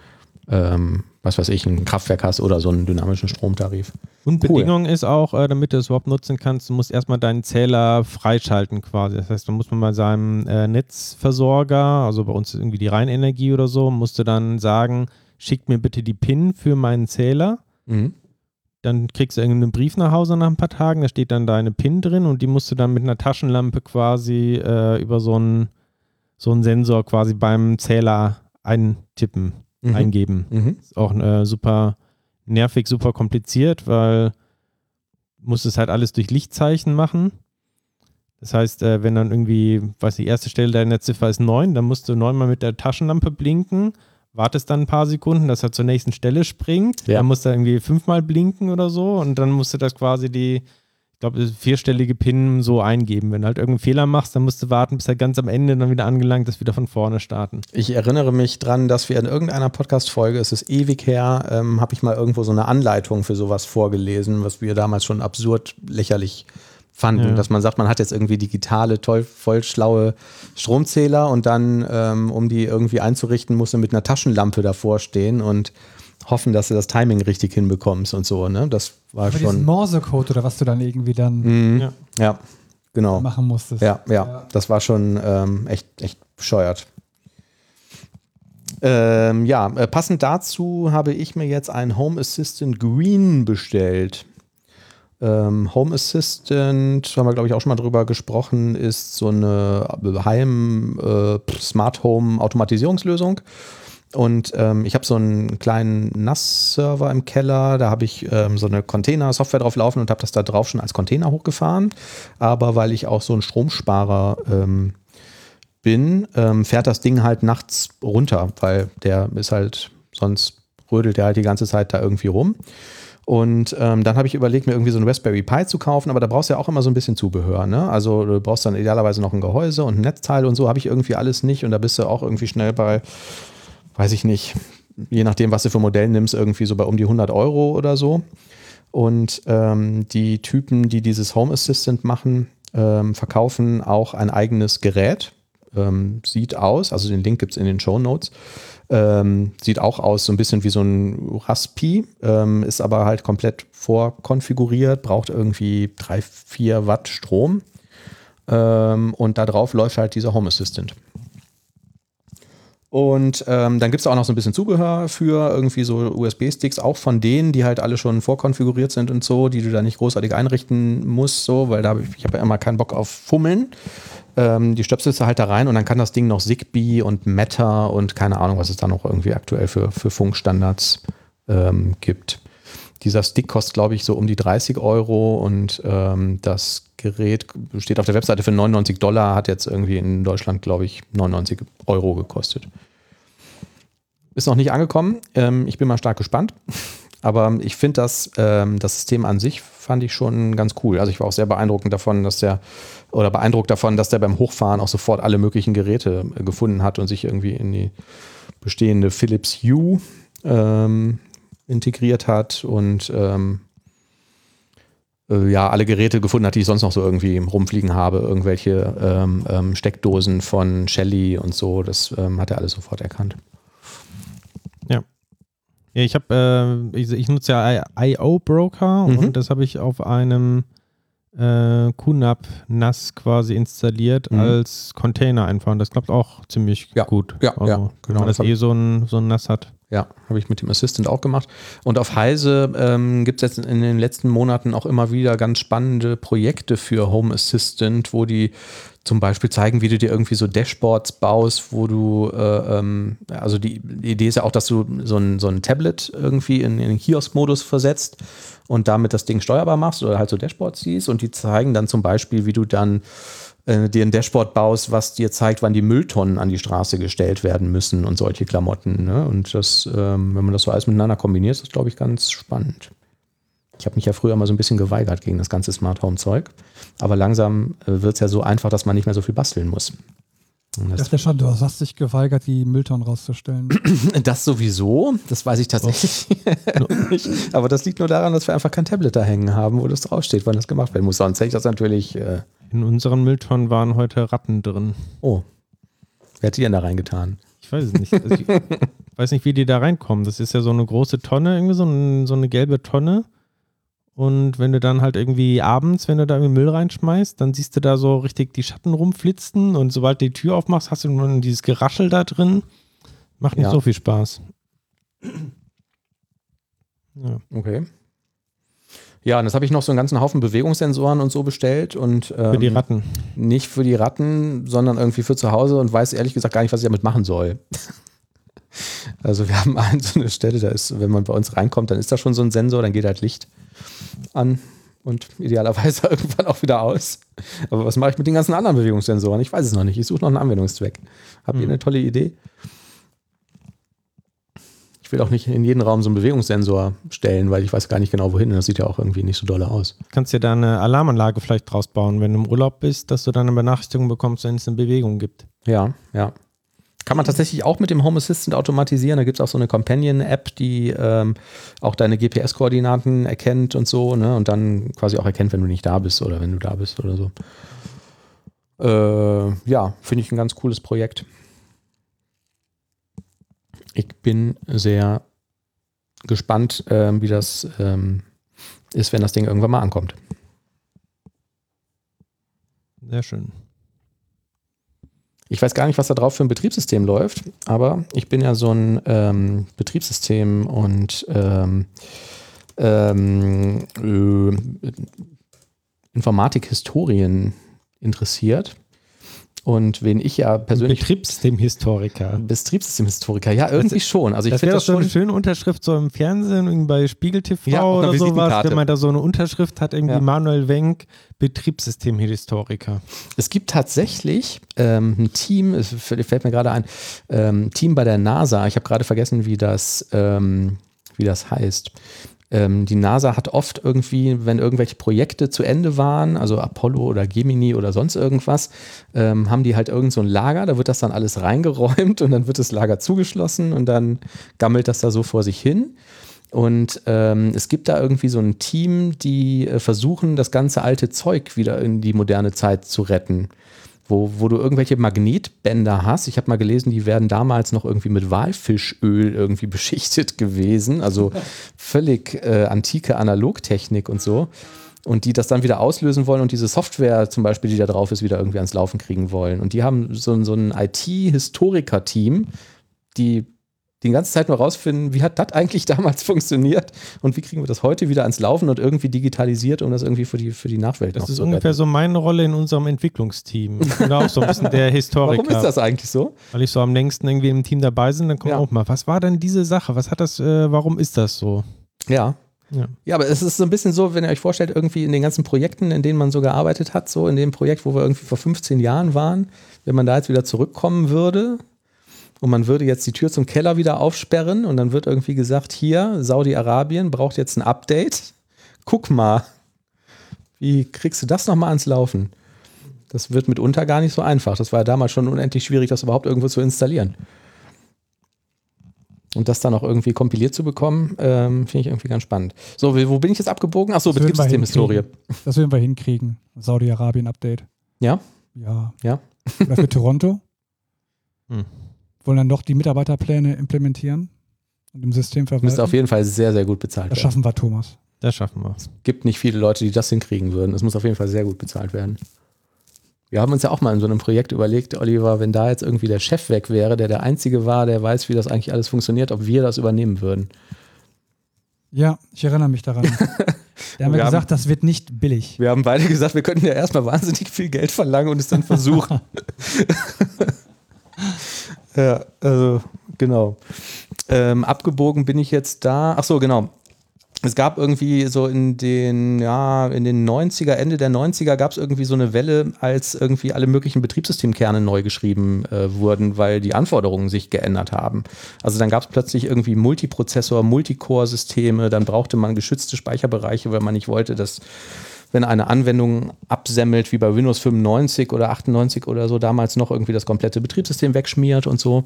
ähm, was weiß ich, ein Kraftwerk hast oder so einen dynamischen Stromtarif. Und cool. Bedingung ist auch, äh, damit du es überhaupt nutzen kannst, du musst erstmal deinen Zähler freischalten quasi. Das heißt, du musst bei seinem äh, Netzversorger, also bei uns irgendwie die Rheinenergie oder so, musst du dann sagen, schickt mir bitte die PIN für meinen Zähler. Mhm. Dann kriegst du irgendeinen Brief nach Hause nach ein paar Tagen, da steht dann deine PIN drin und die musst du dann mit einer Taschenlampe quasi äh, über so einen, so einen Sensor quasi beim Zähler eintippen, mhm. eingeben. Mhm. Ist auch äh, super nervig, super kompliziert, weil du musst es halt alles durch Lichtzeichen machen. Das heißt, äh, wenn dann irgendwie, weiß die erste Stelle deiner Ziffer ist 9, dann musst du neunmal mit der Taschenlampe blinken wartest dann ein paar Sekunden, dass er zur nächsten Stelle springt. Ja. Dann musst du irgendwie fünfmal blinken oder so und dann musst du das quasi die, ich glaube, vierstellige PIN so eingeben. Wenn du halt irgendeinen Fehler machst, dann musst du warten, bis er ganz am Ende dann wieder angelangt ist, wieder von vorne starten. Ich erinnere mich dran, dass wir in irgendeiner Podcast-Folge, es ist ewig her, ähm, habe ich mal irgendwo so eine Anleitung für sowas vorgelesen, was wir damals schon absurd lächerlich fanden, ja. dass man sagt, man hat jetzt irgendwie digitale, toll, voll schlaue Stromzähler und dann, ähm, um die irgendwie einzurichten, musst du mit einer Taschenlampe davor stehen und hoffen, dass du das Timing richtig hinbekommst und so. Ne? Das war Aber schon. Morse-Code oder was du dann irgendwie dann mhm. ja. ja. genau. machen musstest. Ja, ja, ja. das war schon ähm, echt, echt bescheuert. Ähm, ja, äh, passend dazu habe ich mir jetzt einen Home Assistant Green bestellt. Ähm, Home Assistant, haben wir glaube ich auch schon mal drüber gesprochen, ist so eine Heim äh, Smart Home Automatisierungslösung. Und ähm, ich habe so einen kleinen NAS-Server im Keller, da habe ich ähm, so eine Container-Software drauf laufen und habe das da drauf schon als Container hochgefahren. Aber weil ich auch so ein Stromsparer ähm, bin, ähm, fährt das Ding halt nachts runter, weil der ist halt, sonst rödelt der halt die ganze Zeit da irgendwie rum. Und ähm, dann habe ich überlegt, mir irgendwie so ein Raspberry Pi zu kaufen, aber da brauchst du ja auch immer so ein bisschen Zubehör. Ne? Also du brauchst dann idealerweise noch ein Gehäuse und ein Netzteil und so habe ich irgendwie alles nicht. Und da bist du auch irgendwie schnell bei, weiß ich nicht, je nachdem, was du für Modell nimmst, irgendwie so bei um die 100 Euro oder so. Und ähm, die Typen, die dieses Home Assistant machen, ähm, verkaufen auch ein eigenes Gerät. Ähm, sieht aus, also den Link gibt es in den Show Notes. Ähm, sieht auch aus so ein bisschen wie so ein Raspi, ähm, ist aber halt komplett vorkonfiguriert, braucht irgendwie 3, 4 Watt Strom. Ähm, und da drauf läuft halt dieser Home Assistant. Und ähm, dann gibt es auch noch so ein bisschen Zubehör für irgendwie so USB-Sticks, auch von denen, die halt alle schon vorkonfiguriert sind und so, die du da nicht großartig einrichten musst, so, weil da hab ich, ich habe ja immer keinen Bock auf Fummeln. Ähm, die stöpselst du halt da rein und dann kann das Ding noch Zigbee und Meta und keine Ahnung, was es da noch irgendwie aktuell für, für Funkstandards ähm, gibt. Dieser Stick kostet, glaube ich, so um die 30 Euro und ähm, das Gerät steht auf der Webseite für 99 Dollar, hat jetzt irgendwie in Deutschland, glaube ich, 99 Euro gekostet. Ist noch nicht angekommen. Ähm, ich bin mal stark gespannt. Aber ich finde das, ähm, das System an sich fand ich schon ganz cool. Also ich war auch sehr beeindruckend davon, dass der, oder beeindruckt davon, dass der beim Hochfahren auch sofort alle möglichen Geräte äh, gefunden hat und sich irgendwie in die bestehende Philips Hue ähm, integriert hat und ähm, äh, ja, alle Geräte gefunden hat, die ich sonst noch so irgendwie rumfliegen habe. Irgendwelche ähm, ähm, Steckdosen von Shelly und so. Das ähm, hat er alles sofort erkannt. Ja, ich habe, äh, ich, ich, nutze ja IO Broker mhm. und das habe ich auf einem äh, QNAP NAS quasi installiert mhm. als Container einfach. Und das klappt auch ziemlich ja. gut. Ja, also, ja genau. Wenn man das, das eh so ein, so ein NAS hat. Ja, habe ich mit dem Assistant auch gemacht. Und auf Heise ähm, gibt es jetzt in den letzten Monaten auch immer wieder ganz spannende Projekte für Home Assistant, wo die zum Beispiel zeigen, wie du dir irgendwie so Dashboards baust, wo du, äh, ähm, also die, die, Idee ist ja auch, dass du so ein, so ein Tablet irgendwie in, in den Kiosk-Modus versetzt und damit das Ding steuerbar machst oder halt so Dashboards siehst und die zeigen dann zum Beispiel, wie du dann äh, dir ein Dashboard baust, was dir zeigt, wann die Mülltonnen an die Straße gestellt werden müssen und solche Klamotten. Ne? Und das, ähm, wenn man das so alles miteinander kombiniert, ist das, glaube ich, ganz spannend. Ich habe mich ja früher mal so ein bisschen geweigert gegen das ganze Smart Home Zeug. Aber langsam äh, wird es ja so einfach, dass man nicht mehr so viel basteln muss. Das, ist ja schon, du hast dich geweigert, die Mülltonnen rauszustellen. Das sowieso, das weiß ich tatsächlich nicht. Aber das liegt nur daran, dass wir einfach kein Tablet da hängen haben, wo das draufsteht, wann das gemacht werden muss. Sonst hätte ich das natürlich. Äh In unseren Mülltonnen waren heute Ratten drin. Oh. Wer hat die denn da reingetan? Ich weiß es nicht. Also ich weiß nicht, wie die da reinkommen. Das ist ja so eine große Tonne, irgendwie so, ein, so eine gelbe Tonne. Und wenn du dann halt irgendwie abends, wenn du da irgendwie Müll reinschmeißt, dann siehst du da so richtig die Schatten rumflitzen und sobald du die Tür aufmachst, hast du nur dieses Geraschel da drin. Macht nicht ja. so viel Spaß. Ja. Okay. Ja, und jetzt habe ich noch so einen ganzen Haufen Bewegungssensoren und so bestellt und ähm, für die Ratten. Nicht für die Ratten, sondern irgendwie für zu Hause und weiß ehrlich gesagt gar nicht, was ich damit machen soll. also wir haben so eine Stelle, da ist, wenn man bei uns reinkommt, dann ist da schon so ein Sensor, dann geht halt Licht an und idealerweise irgendwann auch wieder aus. Aber was mache ich mit den ganzen anderen Bewegungssensoren? Ich weiß es noch nicht. Ich suche noch einen Anwendungszweck. Habt ihr hm. eine tolle Idee? Ich will auch nicht in jeden Raum so einen Bewegungssensor stellen, weil ich weiß gar nicht genau wohin. Das sieht ja auch irgendwie nicht so dolle aus. Kannst dir da eine Alarmanlage vielleicht draus bauen, wenn du im Urlaub bist, dass du dann eine Benachrichtigung bekommst, wenn es eine Bewegung gibt. Ja, ja. Kann man tatsächlich auch mit dem Home Assistant automatisieren. Da gibt es auch so eine Companion-App, die ähm, auch deine GPS-Koordinaten erkennt und so, ne? Und dann quasi auch erkennt, wenn du nicht da bist oder wenn du da bist oder so. Äh, ja, finde ich ein ganz cooles Projekt. Ich bin sehr gespannt, äh, wie das ähm, ist, wenn das Ding irgendwann mal ankommt. Sehr schön. Ich weiß gar nicht, was da drauf für ein Betriebssystem läuft, aber ich bin ja so ein ähm, Betriebssystem und ähm, ähm, äh, Informatik-Historien interessiert. Und wen ich ja persönlich. Betriebssystemhistoriker. Betriebssystemhistoriker, ja, irgendwie das, schon. Also ich das wäre das so eine schöne Unterschrift so im Fernsehen, bei Spiegel TV ja, oder sowas, wenn man da so eine Unterschrift hat, irgendwie ja. Manuel Wenk, Betriebssystemhistoriker. Es gibt tatsächlich ähm, ein Team, es fällt mir gerade ein, ähm, Team bei der NASA, ich habe gerade vergessen, wie das, ähm, wie das heißt ähm, die NASA hat oft irgendwie, wenn irgendwelche Projekte zu Ende waren, also Apollo oder Gemini oder sonst irgendwas, ähm, haben die halt irgend so ein Lager, da wird das dann alles reingeräumt und dann wird das Lager zugeschlossen und dann gammelt das da so vor sich hin. Und ähm, es gibt da irgendwie so ein Team, die äh, versuchen, das ganze alte Zeug wieder in die moderne Zeit zu retten wo, wo du irgendwelche Magnetbänder hast. Ich habe mal gelesen, die werden damals noch irgendwie mit Walfischöl irgendwie beschichtet gewesen. Also völlig äh, antike Analogtechnik und so. Und die das dann wieder auslösen wollen und diese Software zum Beispiel, die da drauf ist, wieder irgendwie ans Laufen kriegen wollen. Und die haben so, so ein IT-Historiker-Team, die die ganze Zeit nur rausfinden, wie hat das eigentlich damals funktioniert und wie kriegen wir das heute wieder ans Laufen und irgendwie digitalisiert, um das irgendwie für die, für die Nachwelt Das ist ungefähr so meine Rolle in unserem Entwicklungsteam. Ich bin auch so ein bisschen der Historiker. Warum ist das eigentlich so? Weil ich so am längsten irgendwie im Team dabei bin, dann kommt ja. auch mal, was war denn diese Sache? Was hat das, äh, warum ist das so? Ja, ja. ja, aber es ist so ein bisschen so, wenn ihr euch vorstellt, irgendwie in den ganzen Projekten, in denen man so gearbeitet hat, so in dem Projekt, wo wir irgendwie vor 15 Jahren waren, wenn man da jetzt wieder zurückkommen würde, und man würde jetzt die Tür zum Keller wieder aufsperren und dann wird irgendwie gesagt, hier, Saudi-Arabien braucht jetzt ein Update. Guck mal, wie kriegst du das nochmal ans Laufen? Das wird mitunter gar nicht so einfach. Das war ja damals schon unendlich schwierig, das überhaupt irgendwo zu installieren. Und das dann auch irgendwie kompiliert zu bekommen, ähm, finde ich irgendwie ganz spannend. So, wo bin ich jetzt abgebogen? Achso, Betriebssystemhistorie. Das werden wir hinkriegen. Saudi-Arabien-Update. Ja? Ja. Ja. Oder für Toronto. Hm. Wollen dann doch die Mitarbeiterpläne implementieren und im System verwalten. Müsste auf jeden Fall sehr, sehr gut bezahlt das werden. schaffen wir, Thomas. Das schaffen wir. gibt nicht viele Leute, die das hinkriegen würden. Es muss auf jeden Fall sehr gut bezahlt werden. Wir haben uns ja auch mal in so einem Projekt überlegt, Oliver, wenn da jetzt irgendwie der Chef weg wäre, der der Einzige war, der weiß, wie das eigentlich alles funktioniert, ob wir das übernehmen würden. Ja, ich erinnere mich daran. Wir haben Wir ja haben- gesagt, das wird nicht billig. Wir haben beide gesagt, wir könnten ja erstmal wahnsinnig viel Geld verlangen und es dann versuchen. ja, also genau. Ähm, abgebogen bin ich jetzt da. Ach so, genau. Es gab irgendwie so in den, ja, in den 90er, Ende der 90er gab es irgendwie so eine Welle, als irgendwie alle möglichen Betriebssystemkerne neu geschrieben äh, wurden, weil die Anforderungen sich geändert haben. Also dann gab es plötzlich irgendwie Multiprozessor, Multicore-Systeme, dann brauchte man geschützte Speicherbereiche, weil man nicht wollte, dass wenn eine Anwendung absemmelt, wie bei Windows 95 oder 98 oder so, damals noch irgendwie das komplette Betriebssystem wegschmiert und so.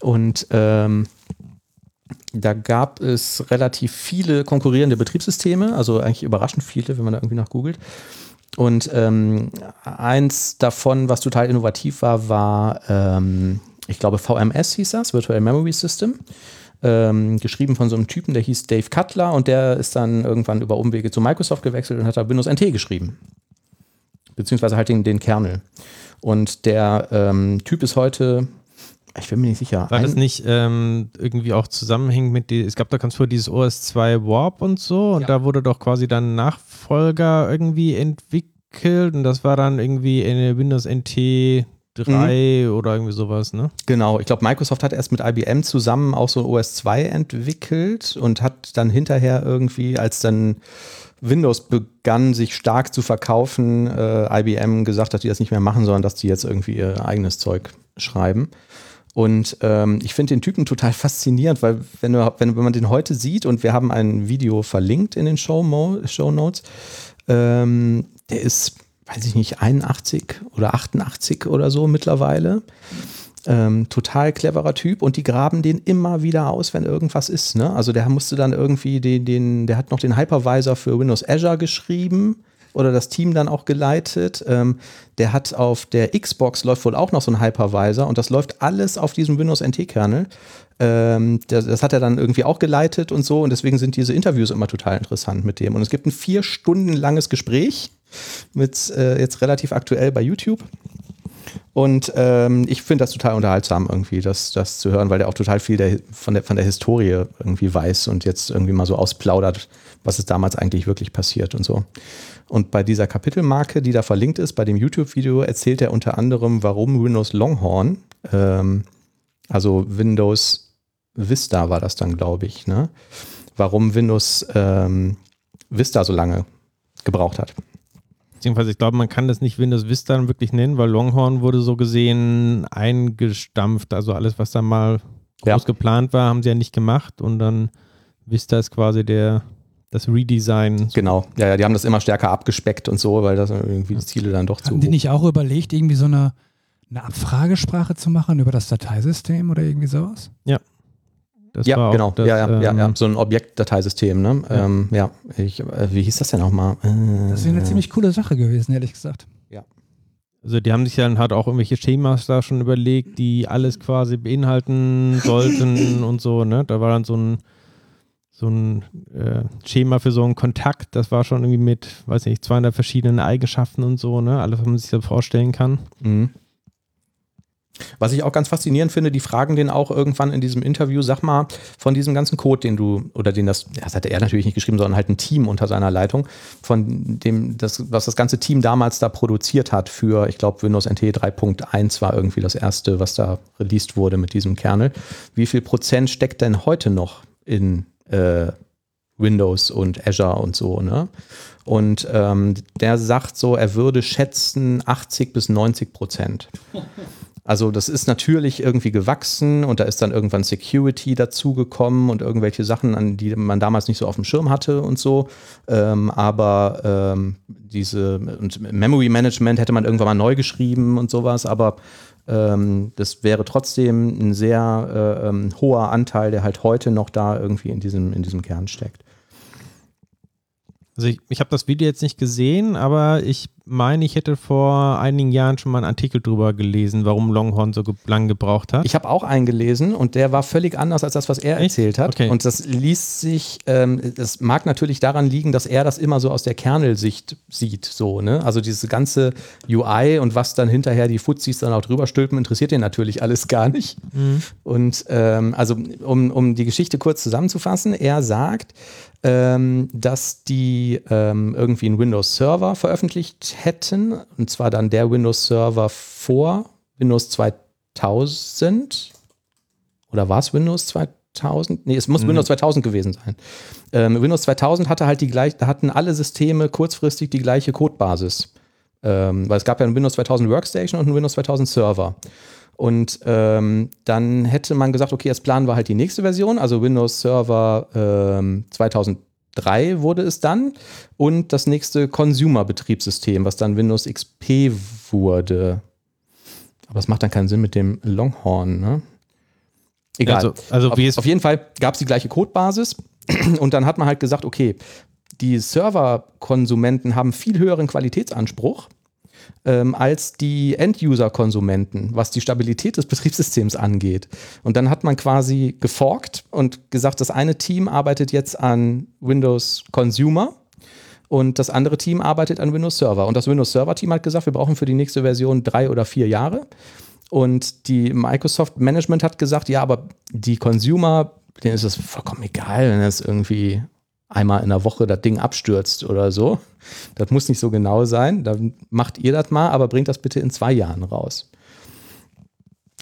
Und ähm, da gab es relativ viele konkurrierende Betriebssysteme, also eigentlich überraschend viele, wenn man da irgendwie nach googelt. Und ähm, eins davon, was total innovativ war, war, ähm, ich glaube, VMS hieß das, Virtual Memory System. Ähm, geschrieben von so einem Typen, der hieß Dave Cutler und der ist dann irgendwann über Umwege zu Microsoft gewechselt und hat da Windows NT geschrieben. Beziehungsweise halt den, den Kernel. Und der ähm, Typ ist heute, ich bin mir nicht sicher. War das nicht ähm, irgendwie auch zusammenhängend mit, die, es gab da ganz früher dieses OS2 Warp und so und Ja. da wurde doch quasi dann Nachfolger irgendwie entwickelt und das war dann irgendwie in Windows NT 3 Mhm. oder irgendwie sowas, ne? Genau, ich glaube, Microsoft hat erst mit IBM zusammen auch so OS 2 entwickelt und hat dann hinterher irgendwie, als dann Windows begann, sich stark zu verkaufen, äh, IBM gesagt, dass die das nicht mehr machen, sondern dass die jetzt irgendwie ihr eigenes Zeug schreiben. Und ähm, ich finde den Typen total faszinierend, weil wenn, du, wenn, wenn man den heute sieht und wir haben ein Video verlinkt in den Show, Show Notes, ähm, der ist, weiß ich nicht, 81 oder 88 oder so mittlerweile. Ähm, total cleverer Typ und die graben den immer wieder aus, wenn irgendwas ist. Ne? Also der musste dann irgendwie den, den, der hat noch den Hypervisor für Windows Azure geschrieben oder das Team dann auch geleitet. Ähm, der hat auf der Xbox läuft wohl auch noch so ein Hypervisor und das läuft alles auf diesem Windows NT-Kernel. Ähm, das, das hat er dann irgendwie auch geleitet und so und deswegen sind diese Interviews immer total interessant mit dem. Und es gibt ein vier Stunden langes Gespräch mit äh, jetzt relativ aktuell bei YouTube. Und ähm, ich finde das total unterhaltsam, irgendwie, das, das zu hören, weil der auch total viel der, von, der, von der Historie irgendwie weiß und jetzt irgendwie mal so ausplaudert, was ist damals eigentlich wirklich passiert und so. Und bei dieser Kapitelmarke, die da verlinkt ist, bei dem YouTube-Video, erzählt er unter anderem, warum Windows Longhorn, ähm, also Windows Vista war das dann, glaube ich, ne? warum Windows ähm, Vista so lange gebraucht hat. Beziehungsweise ich glaube, man kann das nicht Windows Vista dann wirklich nennen, weil Longhorn wurde so gesehen eingestampft. Also alles, was da mal Ja. groß geplant war, haben sie ja nicht gemacht und dann Vista ist quasi der das Redesign. Genau, ja, ja, die haben das immer stärker abgespeckt und so, weil das irgendwie die Ziele dann doch zu Haben die nicht auch überlegt, irgendwie so eine, eine Abfragesprache zu machen über das Dateisystem oder irgendwie sowas? Das Ja, war auch genau. Das, ja, ja, ja, ähm, ja, so ein Objektdateisystem, ne? Ja, Ja. ähm, ja ich, äh, wie hieß das denn nochmal? Äh, Das wäre eine ziemlich coole Sache gewesen, ehrlich gesagt. Also die haben sich dann halt auch irgendwelche Schemas da schon überlegt, die alles quasi beinhalten sollten und so, ne? Da war dann so ein so ein äh, Schema für so einen Kontakt, das war schon irgendwie mit, weiß nicht, 200 verschiedenen Eigenschaften und so, ne? Alles, was man sich da vorstellen kann. Mhm. Was ich auch ganz faszinierend finde, die fragen den auch irgendwann in diesem Interview, sag mal, von diesem ganzen Code, den du, oder den das, das hat er natürlich nicht geschrieben, sondern halt ein Team unter seiner Leitung, von dem, das, was das ganze Team damals da produziert hat für, ich glaube, Windows NT 3.1 war irgendwie das erste, was da released wurde mit diesem Kernel. Wie viel Prozent steckt denn heute noch in äh, Windows und Azure und so, ne? Und ähm, der sagt so, er würde schätzen 80 bis 90 Prozent. Also das ist natürlich irgendwie gewachsen und da ist dann irgendwann Security dazugekommen und irgendwelche Sachen, an die man damals nicht so auf dem Schirm hatte und so. Ähm, aber ähm, diese und Memory Management hätte man irgendwann mal neu geschrieben und sowas, aber ähm, das wäre trotzdem ein sehr äh, ähm, hoher Anteil, der halt heute noch da irgendwie in diesem, in diesem Kern steckt. Also ich, ich habe das Video jetzt nicht gesehen, aber ich meine, ich hätte vor einigen Jahren schon mal einen Artikel drüber gelesen, warum Longhorn so ge lang gebraucht hat. Ich habe auch einen gelesen und der war völlig anders als das, was er Echt? erzählt hat. Okay. Und das liest sich, ähm, das mag natürlich daran liegen, dass er das immer so aus der Kernelsicht sieht. So, ne? Also diese ganze UI und was dann hinterher die Fuzis dann auch drüber stülpen, interessiert ihn natürlich alles gar nicht. Und ähm, also um, um die Geschichte kurz zusammenzufassen, er sagt, ähm, dass die ähm, irgendwie einen Windows Server veröffentlicht hätten, und zwar dann der Windows Server vor Windows 2000 oder war es Windows 2000? Nee, es muss Windows 2000 gewesen sein. Ähm, Windows 2000 hatte halt die gleich, da hatten alle Systeme kurzfristig die gleiche Codebasis. Ähm, weil es gab ja einen Windows 2000 Workstation und einen Windows 2000 Server. Und ähm, dann hätte man gesagt, okay, jetzt planen wir halt die nächste Version, also Windows Server ähm, 2003 wurde es dann und das nächste Consumer-Betriebssystem, was dann Windows XP wurde. Aber es macht dann keinen Sinn mit dem Longhorn, ne? Egal. Also, also auf, auf jeden Fall gab es die gleiche Codebasis und dann hat man halt gesagt, okay, die Serverkonsumenten haben viel höheren Qualitätsanspruch ähm, als die End-User-Konsumenten, was die Stabilität des Betriebssystems angeht. Und dann hat man quasi geforkt und gesagt, das eine Team arbeitet jetzt an Windows Consumer und das andere Team arbeitet an Windows Server. Und das Windows Server Team hat gesagt, wir brauchen für die nächste Version drei oder vier Jahre. Und die Microsoft Management hat gesagt, ja, aber die Consumer, denen ist es vollkommen egal, wenn es irgendwie einmal in der Woche das Ding abstürzt oder so. Das muss nicht so genau sein. Dann macht ihr das mal, aber bringt das bitte in zwei Jahren raus.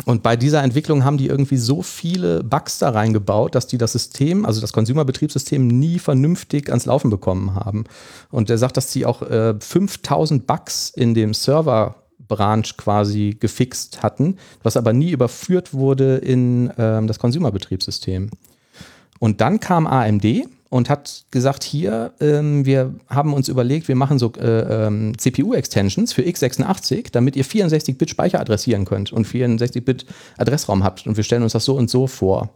Und bei dieser Entwicklung haben die irgendwie so viele Bugs da reingebaut, dass die das System, also das Consumer-Betriebssystem, nie vernünftig ans Laufen bekommen haben. Und er sagt, dass sie auch äh, 5000 Bugs in dem Server-Branch quasi gefixt hatten, was aber nie überführt wurde in ähm, das Consumer-Betriebssystem. Und dann kam AMD und hat gesagt, hier, ähm, wir haben uns überlegt, wir machen so äh, ähm, CPU-Extensions für x86, damit ihr 64-Bit Speicher adressieren könnt und 64-Bit Adressraum habt. Und wir stellen uns das so und so vor.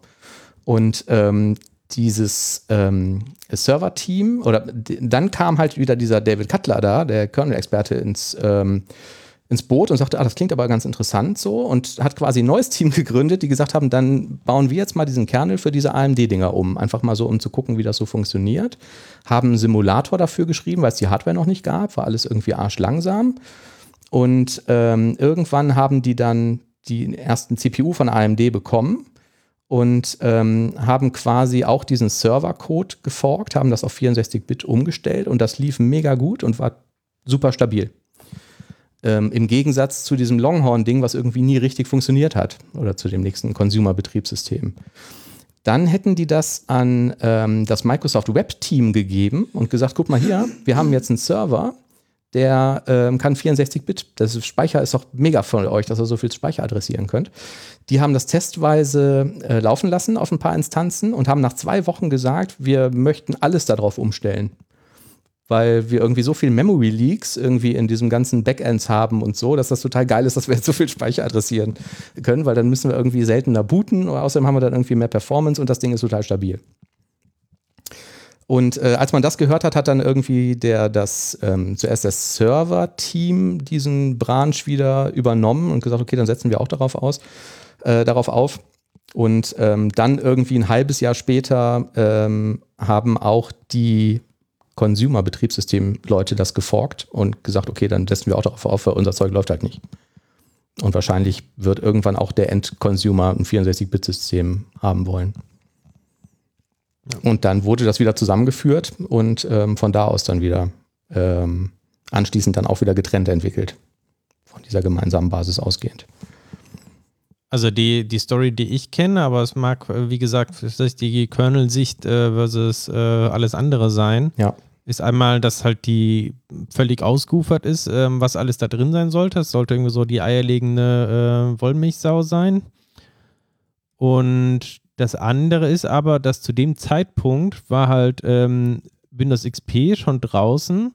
Und ähm, dieses ähm, Server-Team, oder dann kam halt wieder dieser David Cutler da, der Kernel-Experte, ins, ähm, ins Boot und sagte, ah, das klingt aber ganz interessant so und hat quasi ein neues Team gegründet, die gesagt haben, dann bauen wir jetzt mal diesen Kernel für diese AMD-Dinger um. Einfach mal so, um zu gucken, wie das so funktioniert. Haben einen Simulator dafür geschrieben, weil es die Hardware noch nicht gab, war alles irgendwie arschlangsam. Und ähm, irgendwann haben die dann die ersten CPU von AMD bekommen und ähm, haben quasi auch diesen Servercode geforkt, haben das auf 64-Bit umgestellt und das lief mega gut und war super stabil. Ähm, Im Gegensatz zu diesem Longhorn-Ding, was irgendwie nie richtig funktioniert hat oder zu dem nächsten Consumer-Betriebssystem. Dann hätten die das an ähm, das Microsoft Web-Team gegeben und gesagt, guck mal hier, wir haben jetzt einen Server, der ähm, kann 64-Bit. Das Speicher ist doch mega von euch, dass ihr so viel Speicher adressieren könnt. Die haben das testweise äh, laufen lassen auf ein paar Instanzen und haben nach zwei Wochen gesagt, wir möchten alles darauf umstellen. Weil wir irgendwie so viel Memory Leaks irgendwie in diesem ganzen Backends haben und so, dass das total geil ist, dass wir jetzt so viel Speicher adressieren können, weil dann müssen wir irgendwie seltener booten und außerdem haben wir dann irgendwie mehr Performance und das Ding ist total stabil. Und äh, als man das gehört hat, hat dann irgendwie der, das, ähm, zuerst das Server-Team diesen Branch wieder übernommen und gesagt, okay, dann setzen wir auch darauf aus, äh, darauf auf. Und ähm, dann irgendwie ein halbes Jahr später ähm, haben auch die Consumer-Betriebssystem-Leute das geforkt und gesagt, okay, dann setzen wir auch darauf auf, weil unser Zeug läuft halt nicht. Und wahrscheinlich wird irgendwann auch der End-Consumer ein 64-Bit-System haben wollen. Und dann wurde das wieder zusammengeführt und ähm, von da aus dann wieder ähm, anschließend dann auch wieder getrennt entwickelt. Von dieser gemeinsamen Basis ausgehend. Also die, die Story, die ich kenne, aber es mag, äh, wie gesagt, vielleicht die Kernel-Sicht äh, versus äh, alles andere sein, Ja. ist einmal, dass halt die völlig ausgeufert ist, ähm, was alles da drin sein sollte. Es sollte irgendwie so die eierlegende äh, Wollmilchsau sein. Und das andere ist aber, dass zu dem Zeitpunkt war halt ähm, Windows XP schon draußen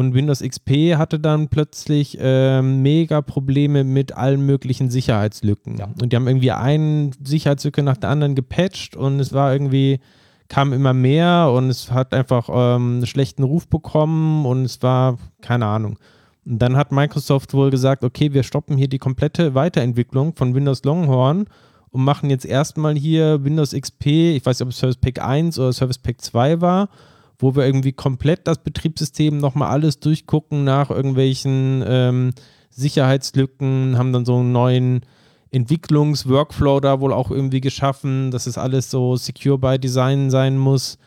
und Windows XP hatte dann plötzlich äh, mega Probleme mit allen möglichen Sicherheitslücken. Ja. Und die haben irgendwie eine Sicherheitslücke nach der anderen gepatcht und es war irgendwie, kam immer mehr und es hat einfach ähm, einen schlechten Ruf bekommen und es war, keine Ahnung. Und dann hat Microsoft wohl gesagt, okay, wir stoppen hier die komplette Weiterentwicklung von Windows Longhorn und machen jetzt erstmal hier Windows XP, ich weiß nicht, ob es Service Pack 1 oder Service Pack 2 war, wo wir irgendwie komplett das Betriebssystem nochmal alles durchgucken nach irgendwelchen ähm, Sicherheitslücken, haben dann so einen neuen Entwicklungsworkflow da wohl auch irgendwie geschaffen, dass es alles so secure by Design sein muss.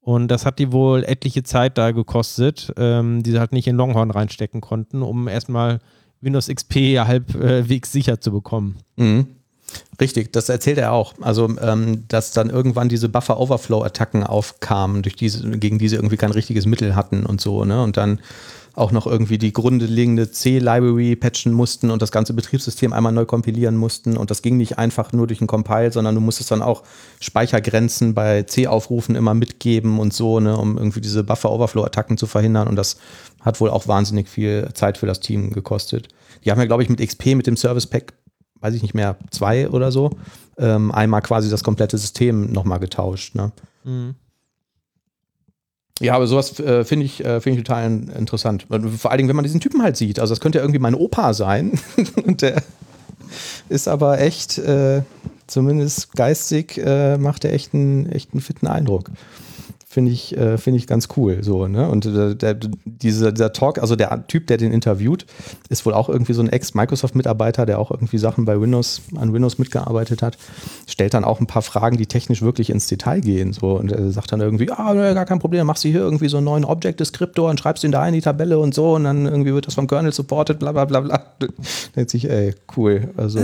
Und das hat die wohl etliche Zeit da gekostet, ähm, die sie halt nicht in Longhorn reinstecken konnten, um erstmal Windows XP halbwegs sicher zu bekommen. Mhm. Richtig, das erzählt er auch. Also, ähm, dass dann irgendwann diese Buffer-Overflow-Attacken aufkamen, durch diese, gegen die sie irgendwie kein richtiges Mittel hatten und so, ne? Und dann auch noch irgendwie die grundlegende C-Library patchen mussten und das ganze Betriebssystem einmal neu kompilieren mussten. Und das ging nicht einfach nur durch einen Compile, sondern du musstest dann auch Speichergrenzen bei C-Aufrufen immer mitgeben und so, ne, um irgendwie diese Buffer-Overflow-Attacken zu verhindern. Und das hat wohl auch wahnsinnig viel Zeit für das Team gekostet. Die haben ja, glaube ich, mit XP, mit dem Service Pack weiß ich nicht mehr, zwei oder so, ähm, einmal quasi das komplette System nochmal getauscht. Ne? Mhm. Ja, aber sowas äh, finde ich, äh, find ich total interessant. Vor allen Dingen, wenn man diesen Typen halt sieht. Also, das könnte ja irgendwie mein Opa sein. Und der ist aber echt, äh, zumindest geistig, äh, macht er echt einen, echt einen fitten Eindruck finde ich, äh, find ich ganz cool. So, ne? Und der, der, dieser, dieser Talk, also der Typ, der den interviewt, ist wohl auch irgendwie so ein Ex-Microsoft-Mitarbeiter, der auch irgendwie Sachen bei Windows, an Windows mitgearbeitet hat, stellt dann auch ein paar Fragen, die technisch wirklich ins Detail gehen. So, und er sagt dann irgendwie, ah, gar kein Problem, machst du hier irgendwie so einen neuen Object-Descriptor und schreibst ihn da in die Tabelle und so und dann irgendwie wird das vom Kernel supported, bla bla bla bla. Denkt sich, ey, cool. Also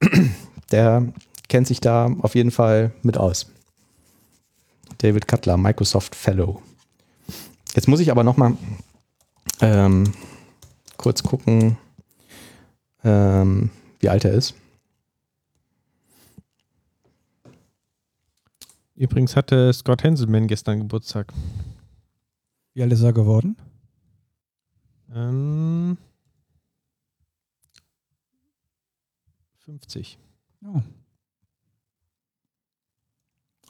der kennt sich da auf jeden Fall mit aus. David Cutler, Microsoft Fellow. Jetzt muss ich aber noch mal ähm, kurz gucken, ähm, wie alt er ist. Übrigens hatte Scott Henselman gestern Geburtstag. Wie alt ist er geworden? Ähm, 50. Oh.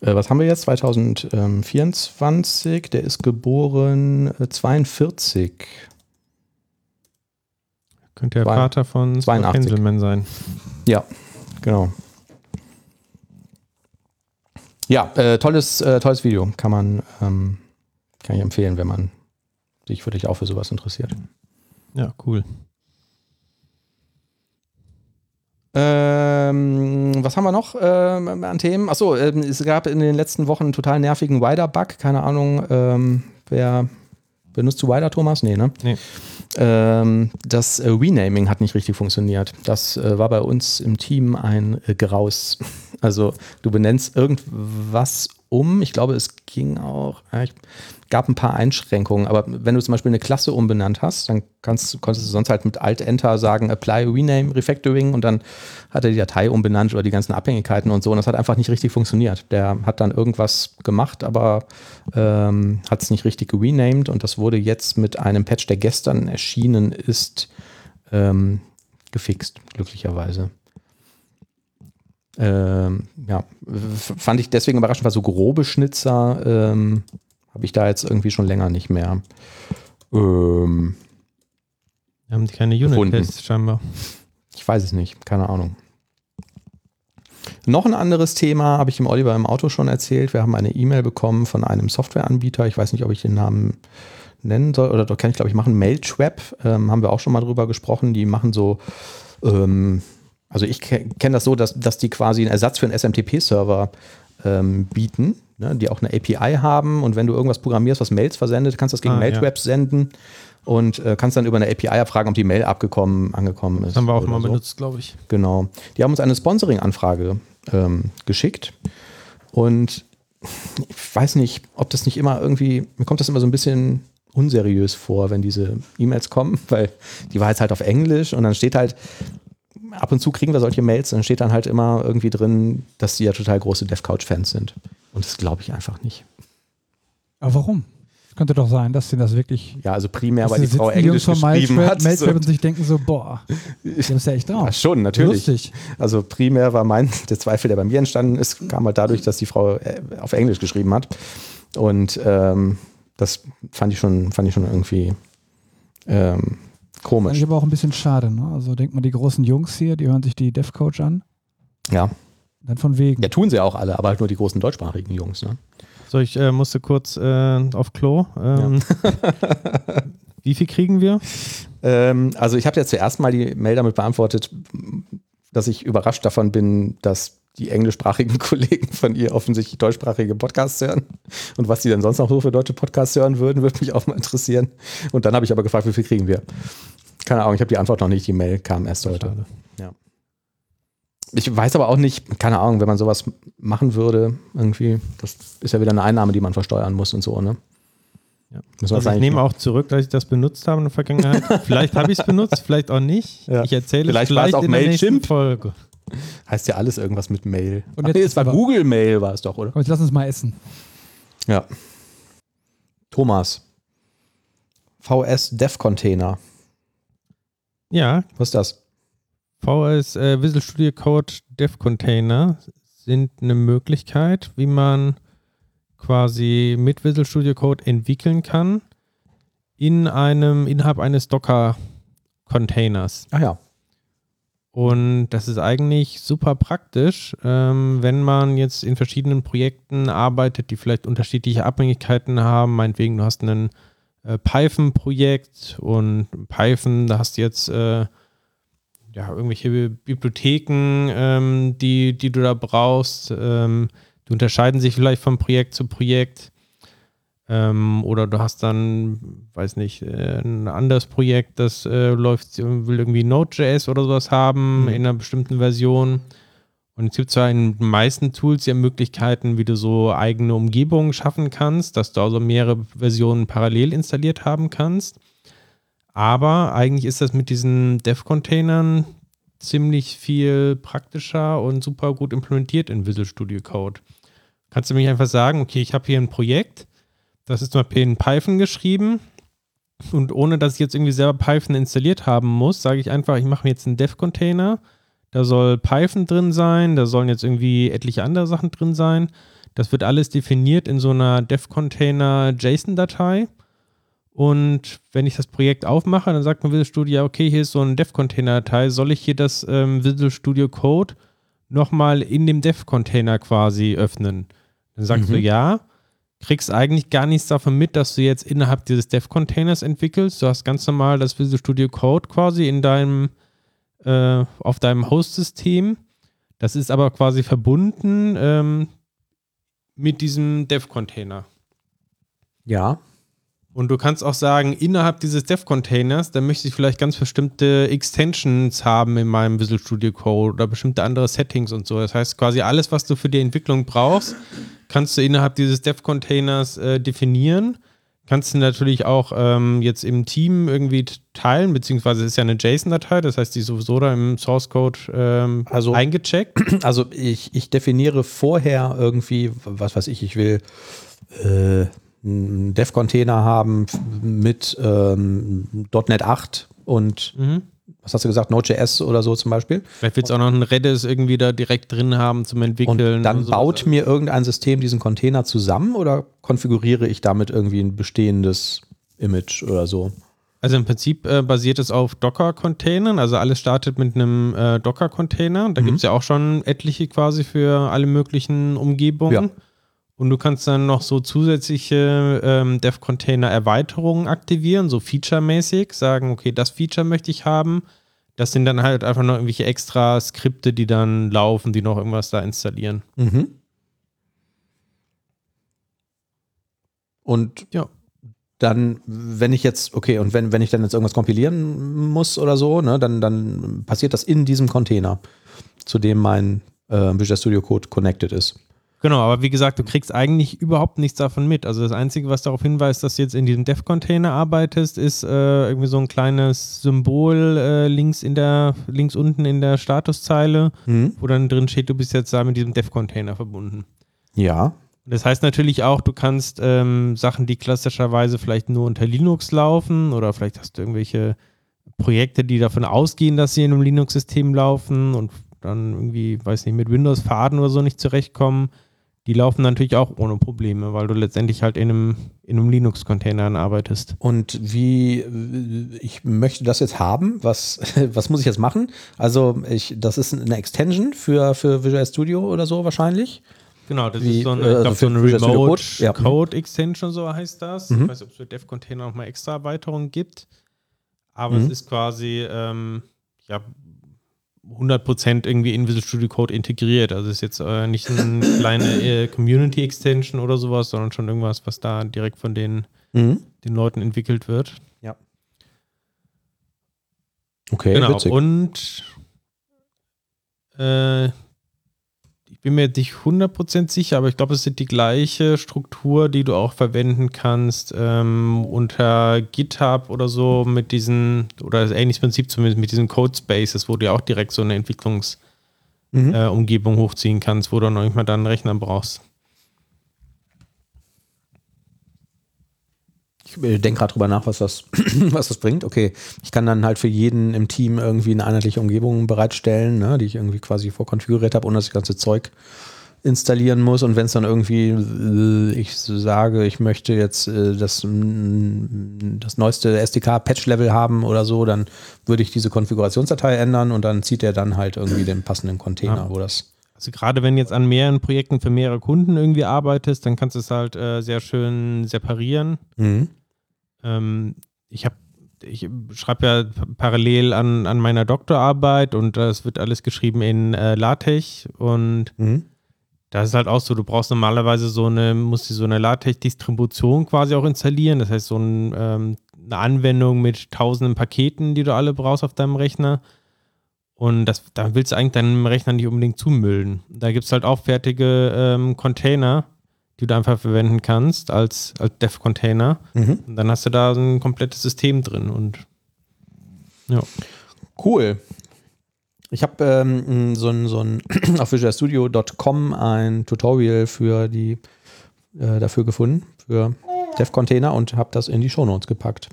Äh, was haben wir jetzt? 2024. Der ist geboren äh, 42. Könnte der Zwei, Vater von 82. Henselmann sein. Ja, genau. Ja, äh, tolles, äh, tolles Video. Kann man, ähm, kann ich empfehlen, wenn man sich wirklich auch für sowas interessiert. Ja, cool. Ähm, was haben wir noch ähm, an Themen? Achso, ähm, es gab in den letzten Wochen einen total nervigen Wider-Bug. Keine Ahnung, ähm, wer benutzt du Wider, Thomas? Nee, ne? Nee. Ähm, das äh, Renaming hat nicht richtig funktioniert. Das äh, war bei uns im Team ein äh, Graus. Also du benennst irgendwas um. Ich glaube, es ging auch. ich gab ein paar Einschränkungen, aber wenn du zum Beispiel eine Klasse umbenannt hast, dann kannst, konntest du sonst halt mit Alt-Enter sagen, Apply, Rename, Refactoring und dann hat er die Datei umbenannt oder die ganzen Abhängigkeiten und so und das hat einfach nicht richtig funktioniert. Der hat dann irgendwas gemacht, aber ähm, hat es nicht richtig renamed und das wurde jetzt mit einem Patch, der gestern erschienen ist, ähm, gefixt, glücklicherweise. Ähm, ja, fand ich deswegen überraschend, weil so grobe Schnitzer ähm, habe ich da jetzt irgendwie schon länger nicht mehr. Ähm, Wir haben keine Unit-Tests scheinbar. Ich weiß es nicht, keine Ahnung. Noch ein anderes Thema habe ich dem Oliver im Auto schon erzählt. Wir haben eine E-Mail bekommen von einem Softwareanbieter. Ich weiß nicht, ob ich den Namen nennen soll oder doch kann ich, glaube ich, machen. Mailtrap ähm, haben wir auch schon mal drüber gesprochen. Die machen so, ähm, also ich kenne das so, dass, dass die quasi einen Ersatz für einen SMTP-Server ähm, bieten ne, die auch eine API haben und wenn du irgendwas programmierst, was Mails versendet, kannst du das gegen ah, Mailtraps ja. senden und äh, kannst dann über eine API abfragen, ob die Mail abgekommen, angekommen ist. Das haben wir auch mal so. benutzt, glaube ich. Genau. Die haben uns eine Sponsoring-Anfrage ähm, geschickt und ich weiß nicht, ob das nicht immer irgendwie, mir kommt das immer so ein bisschen unseriös vor, wenn diese E-Mails kommen, weil die war jetzt halt auf Englisch und dann steht halt, ab und zu kriegen wir solche Mails, dann steht dann halt immer irgendwie drin, dass die ja total große DevCouch-Fans sind. Und das glaube ich einfach nicht. Aber warum? Es könnte doch sein, dass sie das wirklich. Ja, also primär, weil die Frau Englisch geschrieben Mailsweb- hat. So. und sich denken so, boah, die haben es ja echt drauf. Ja, schon, natürlich. Lustig. Also primär war mein, der Zweifel, der bei mir entstanden ist, kam halt dadurch, dass die Frau äh, auf Englisch geschrieben hat. Und ähm, das fand ich schon, fand ich schon irgendwie ähm, Komisch. ich aber auch ein bisschen schade. Ne? Also denkt man, die großen Jungs hier, die hören sich die DevCoach an. Ja. Dann von wegen. ja, tun sie auch alle, aber halt nur die großen deutschsprachigen Jungs. Ne? So, ich äh, musste kurz äh, auf Klo. Ähm, wie viel kriegen wir? Ähm, also ich habe ja zuerst mal die Mail damit beantwortet, dass ich überrascht davon bin, dass die englischsprachigen Kollegen von ihr offensichtlich deutschsprachige Podcasts hören. Und was die denn sonst noch so für deutsche Podcasts hören würden, würde mich auch mal interessieren. Und dann habe ich aber gefragt, wie viel kriegen wir? Keine Ahnung, ich habe die Antwort noch nicht. Die Mail kam erst heute. Schade. Ich weiß aber auch nicht, keine Ahnung, wenn man sowas machen würde, irgendwie, das ist ja wieder eine Einnahme, die man versteuern muss und so, ne? Ja. Müssen wir Also das ich nehme auch zurück, dass ich das benutzt habe in der Vergangenheit. vielleicht habe ich es benutzt, vielleicht auch nicht. Ja. Ich erzähle Vielleicht es war es vielleicht auch in der nächsten Mailchimp. Folge. Heißt ja alles irgendwas mit Mail. Und Ach jetzt nee, ist es war Google Mail, war es doch, oder? Komm, jetzt lass uns mal essen. Ja. Thomas. VS Dev Container. Ja, Was ist das? VS äh, Visual Studio Code Dev Container sind eine Möglichkeit, wie man quasi mit Visual Studio Code entwickeln kann in einem innerhalb eines Docker Containers. Ach ja. Und das ist eigentlich super praktisch, ähm, wenn man jetzt in verschiedenen Projekten arbeitet, die vielleicht unterschiedliche Abhängigkeiten haben. Meinetwegen, du hast ein äh, Python-Projekt und Python, da hast du jetzt äh, ja, irgendwelche Bibliotheken, ähm, die, die du da brauchst. Ähm, die unterscheiden sich vielleicht von Projekt zu Projekt. Ähm, oder du hast dann, weiß nicht, äh, ein anderes Projekt, das äh, läuft, will irgendwie Node.js oder sowas haben Mhm. in einer bestimmten Version. Und es gibt zwar in den meisten Tools ja Möglichkeiten, wie du so eigene Umgebungen schaffen kannst, dass du also mehrere Versionen parallel installiert haben kannst. Aber eigentlich ist das mit diesen Dev-Containern ziemlich viel praktischer und super gut implementiert in Visual Studio Code. Kannst du mich einfach sagen, okay, ich habe hier ein Projekt, das ist zum Beispiel in Python geschrieben und ohne dass ich jetzt irgendwie selber Python installiert haben muss, sage ich einfach, ich mache mir jetzt einen Dev-Container, da soll Python drin sein, da sollen jetzt irgendwie etliche andere Sachen drin sein. Das wird alles definiert in so einer Dev-Container JSON-Datei. Und wenn ich das Projekt aufmache, dann sagt mir Visual Studio, ja, okay, hier ist so ein Dev-Container-Datei, soll ich hier das ähm, Visual Studio Code nochmal in dem Dev-Container quasi öffnen? Dann sagst du Mhm. ja, kriegst eigentlich gar nichts davon mit, dass du jetzt innerhalb dieses Dev-Containers entwickelst. Du hast ganz normal das Visual Studio Code quasi in deinem, äh, auf deinem Host-System. Das ist aber quasi verbunden ähm, mit diesem Dev-Container. Ja. Und du kannst auch sagen, innerhalb dieses Dev-Containers, da möchte ich vielleicht ganz bestimmte Extensions haben in meinem Visual Studio Code oder bestimmte andere Settings und so. Das heißt, quasi alles, was du für die Entwicklung brauchst, kannst du innerhalb dieses Dev-Containers äh, definieren. Kannst du natürlich auch ähm, jetzt im Team irgendwie teilen, beziehungsweise ist ja eine JSON-Datei, das heißt, die ist sowieso da im Source Code ähm, Also- eingecheckt. Also ich, ich definiere vorher irgendwie, was weiß ich, ich will äh, einen Dev-Container haben mit ähm, .NET 8 und Mhm. Was hast du gesagt, Node.js oder so zum Beispiel. Vielleicht willst du auch noch ein Redis irgendwie da direkt drin haben zum Entwickeln. Und dann und baut mir irgendein System diesen Container zusammen oder konfiguriere ich damit irgendwie ein bestehendes Image oder so? Also im Prinzip äh, basiert es auf Docker-Containern. Also alles startet mit einem äh, Docker-Container. Da Mhm. gibt es ja auch schon etliche quasi für alle möglichen Umgebungen. Ja. Und du kannst dann noch so zusätzliche ähm, Dev-Container-Erweiterungen aktivieren, so featuremäßig, sagen, okay, das Feature möchte ich haben. Das sind dann halt einfach noch irgendwelche extra Skripte, die dann laufen, die noch irgendwas da installieren. Mhm. Und Ja. dann, wenn ich jetzt, okay, und wenn, wenn ich dann jetzt irgendwas kompilieren muss oder so, ne, dann, dann passiert das in diesem Container, zu dem mein äh, Visual Studio Code connected ist. Genau, aber wie gesagt, du kriegst eigentlich überhaupt nichts davon mit. Also das Einzige, was darauf hinweist, dass du jetzt in diesem Dev-Container arbeitest, ist äh, irgendwie so ein kleines Symbol äh, links in der, links unten in der Statuszeile, Mhm. wo dann drin steht, du bist jetzt da mit diesem Dev-Container verbunden. Ja. Das heißt natürlich auch, du kannst ähm, Sachen, die klassischerweise vielleicht nur unter Linux laufen oder vielleicht hast du irgendwelche Projekte, die davon ausgehen, dass sie in einem Linux-System laufen und dann irgendwie, weiß nicht, mit Windows-Faden oder so nicht zurechtkommen. Die laufen natürlich auch ohne Probleme, weil du letztendlich halt in einem, in einem Linux-Container arbeitest. Und wie, ich möchte das jetzt haben, was, was muss ich jetzt machen? Also ich, das ist eine Extension für, für Visual Studio oder so wahrscheinlich. Genau, das Wie, ist so eine, äh, also glaub, so eine Remote Code? Ja. Code Extension, so heißt das. Mhm. Ich weiß nicht, ob es für Dev-Container nochmal extra Erweiterungen gibt. Aber Mhm. es ist quasi ähm, ja, 100% irgendwie in Visual Studio Code integriert. Also es ist jetzt äh, nicht eine kleine äh, Community Extension oder sowas, sondern schon irgendwas, was da direkt von den, Mhm. den Leuten entwickelt wird. Okay, genau. witzig. Und äh, bin mir jetzt nicht 100% sicher, aber ich glaube, es sind die gleiche Struktur, die du auch verwenden kannst ähm, unter GitHub oder so mit diesen, oder das ähnliches Prinzip zumindest mit diesen Code Spaces, wo du ja auch direkt so eine Entwicklungsumgebung Mhm. äh, hochziehen kannst, wo du noch nicht mal dann einen Rechner brauchst. Denke gerade drüber nach, was das, was das bringt. Okay, ich kann dann halt für jeden im Team irgendwie eine einheitliche Umgebung bereitstellen, ne, die ich irgendwie quasi vorkonfiguriert habe, ohne dass ich das ganze Zeug installieren muss. Und wenn es dann irgendwie, äh, ich sage, ich möchte jetzt äh, das, mm, das neueste SDK-Patch-Level haben oder so, dann würde ich diese Konfigurationsdatei ändern und dann zieht er dann halt irgendwie den passenden Container, Ja. wo das. Also gerade wenn jetzt an mehreren Projekten für mehrere Kunden irgendwie arbeitest, dann kannst du es halt äh, sehr schön separieren. Mhm. Ähm, ich habe, ich schreibe ja parallel an, an meiner Doktorarbeit und das wird alles geschrieben in äh, LaTeX und Mhm. da ist halt auch so, du brauchst normalerweise so eine, musst du so eine LaTeX-Distribution quasi auch installieren. Das heißt, so ein, ähm, eine Anwendung mit tausenden Paketen, die du alle brauchst auf deinem Rechner. Und das, da willst du eigentlich deinem Rechner nicht unbedingt zumüllen. Da gibt es halt auch fertige ähm, Container, die du einfach verwenden kannst als, als Dev-Container. Mhm. Und dann hast du da so ein komplettes System drin. Und ja. Cool. Ich habe ähm, so ein, so ein auf visualstudio.com ein Tutorial für die äh, dafür gefunden, für Dev-Container und habe das in die Shownotes gepackt.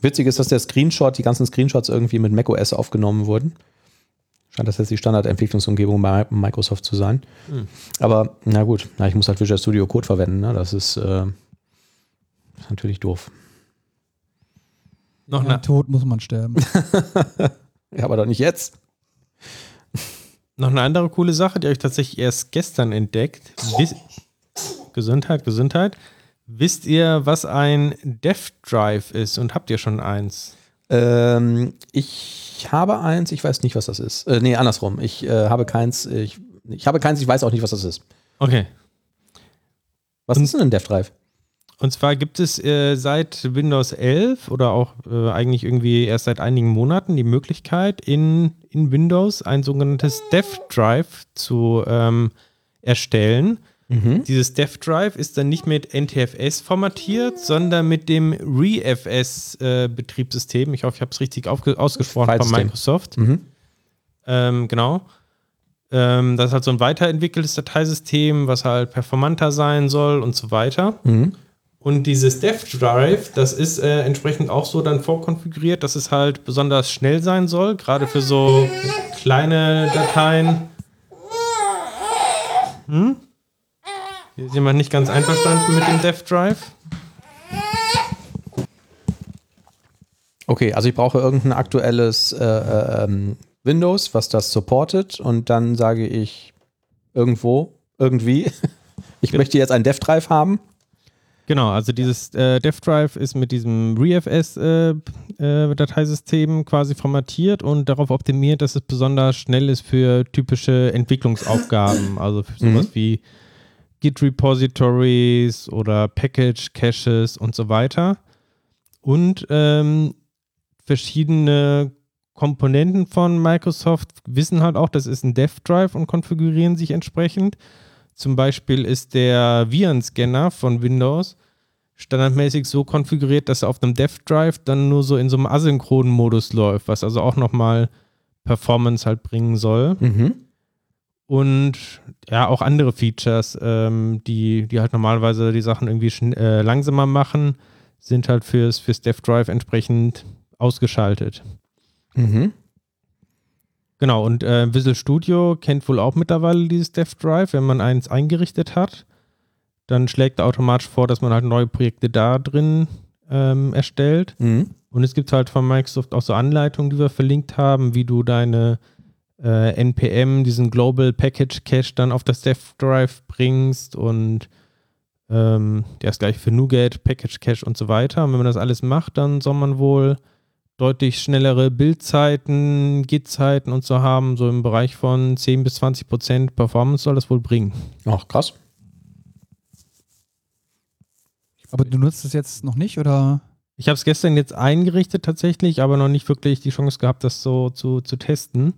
Witzig ist, dass der Screenshot, die ganzen Screenshots irgendwie mit macOS aufgenommen wurden. Scheint das jetzt die Standardentwicklungsumgebung bei Microsoft zu sein. Hm. Aber na gut, na, ich muss halt Visual Studio Code verwenden. Ne? Das ist, äh, ist natürlich doof. Noch Ja, Tod muss man sterben. Ja, aber doch nicht jetzt. noch eine andere coole Sache, die habe ich tatsächlich erst gestern entdeckt. Wiss Gesundheit, Gesundheit. Wisst ihr, was ein Dev Drive ist und habt ihr schon eins? Ähm, ich habe eins, ich weiß nicht, was das ist. Äh, nee, andersrum. Ich äh, habe keins, ich, ich habe keins, ich weiß auch nicht, was das ist. Okay. Was ist denn ein DevDrive? Und zwar gibt es äh, seit Windows 11 oder auch äh, eigentlich irgendwie erst seit einigen Monaten die Möglichkeit, in, in Windows ein sogenanntes Dev Drive zu ähm, erstellen. Mhm. Dieses Dev Drive ist dann nicht mit NTFS formatiert, sondern mit dem ReFS-Betriebssystem. ich hoffe, ich habe es richtig ausgesprochen von. Microsoft. Mhm. Ähm, genau. Ähm, das ist halt so ein weiterentwickeltes Dateisystem, was halt performanter sein soll und so weiter. Mhm. Und dieses Dev Drive, das ist äh, entsprechend auch so dann vorkonfiguriert, dass es halt besonders schnell sein soll, gerade für so kleine Dateien. Hm? Hier ist jemand nicht ganz einverstanden mit dem Dev Drive. Okay, also ich brauche irgendein aktuelles äh, äh, ähm, Windows, was das supportet und dann sage ich irgendwo, irgendwie, ich Genau. möchte jetzt einen DevDrive haben. Genau, also dieses äh, Dev Drive ist mit diesem ReFS-Dateisystem quasi formatiert und darauf optimiert, dass es besonders schnell ist für typische Entwicklungsaufgaben, also für sowas Mhm. wie Git Repositories oder Package Caches und so weiter. Und ähm, verschiedene Komponenten von Microsoft wissen halt auch, das ist ein Dev Drive und konfigurieren sich entsprechend. Zum Beispiel ist der Virenscanner von Windows standardmäßig so konfiguriert, dass er auf einem Dev Drive dann nur so in so einem asynchronen Modus läuft, was also auch nochmal Performance halt bringen soll. Mhm. Und ja, auch andere Features, ähm, die, die halt normalerweise die Sachen irgendwie äh, langsamer machen, sind halt fürs, fürs Dev Drive entsprechend ausgeschaltet. Mhm. Genau, und äh, Visual Studio kennt wohl auch mittlerweile dieses Dev Drive, wenn man eins eingerichtet hat. Dann schlägt er automatisch vor, dass man halt neue Projekte da drin ähm, erstellt. Mhm. Und es gibt halt von Microsoft auch so Anleitungen, die wir verlinkt haben, wie du deine äh, NPM, diesen Global Package Cache, dann auf das Dev Drive bringst und ähm, der ist gleich für NuGet, Package Cache und so weiter. Und wenn man das alles macht, dann soll man wohl deutlich schnellere Bildzeiten, Git-Zeiten und so haben. So im Bereich von 10 bis 20 Prozent Performance soll das wohl bringen. Ach, krass. Aber du nutzt es jetzt noch nicht oder? Ich habe es gestern jetzt eingerichtet tatsächlich, aber noch nicht wirklich die Chance gehabt, das so zu, zu testen.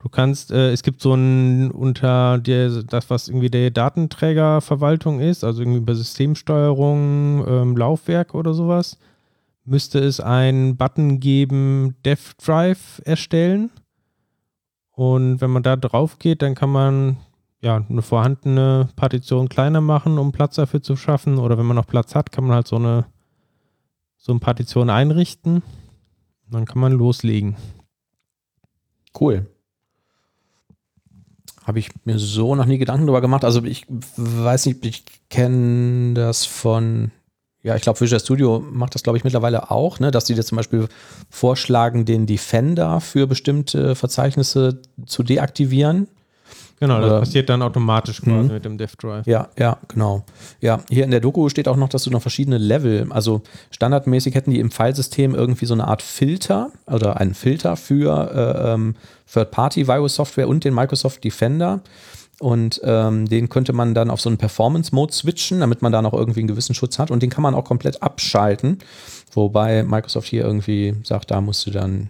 Du kannst, äh, es gibt so ein unter der, das, was irgendwie der Datenträgerverwaltung ist, also irgendwie bei Systemsteuerung, ähm, Laufwerk oder sowas, müsste es einen Button geben, Dev Drive erstellen. Und wenn man da drauf geht, dann kann man ja eine vorhandene Partition kleiner machen, um Platz dafür zu schaffen. Oder wenn man noch Platz hat, kann man halt so eine so eine Partition einrichten. Dann kann man loslegen. Cool. Habe ich mir so noch nie Gedanken darüber gemacht. Also ich weiß nicht, ich kenne das von, ja, ich glaube, Visual Studio macht das, glaube ich, mittlerweile auch, ne, dass die dir zum Beispiel vorschlagen, den Defender für bestimmte Verzeichnisse zu deaktivieren. Genau, das Oder- passiert dann automatisch quasi Mhm. mit dem Dev Drive. Ja, ja, genau. Ja, hier in der Doku steht auch noch, dass du noch verschiedene Level, also standardmäßig hätten die im Filesystem irgendwie so eine Art Filter oder einen Filter für äh, ähm, Third-Party-Virus-Software und den Microsoft Defender. Und ähm, den könnte man dann auf so einen Performance-Mode switchen, damit man da noch irgendwie einen gewissen Schutz hat. Und den kann man auch komplett abschalten. Wobei Microsoft hier irgendwie sagt, da musst du dann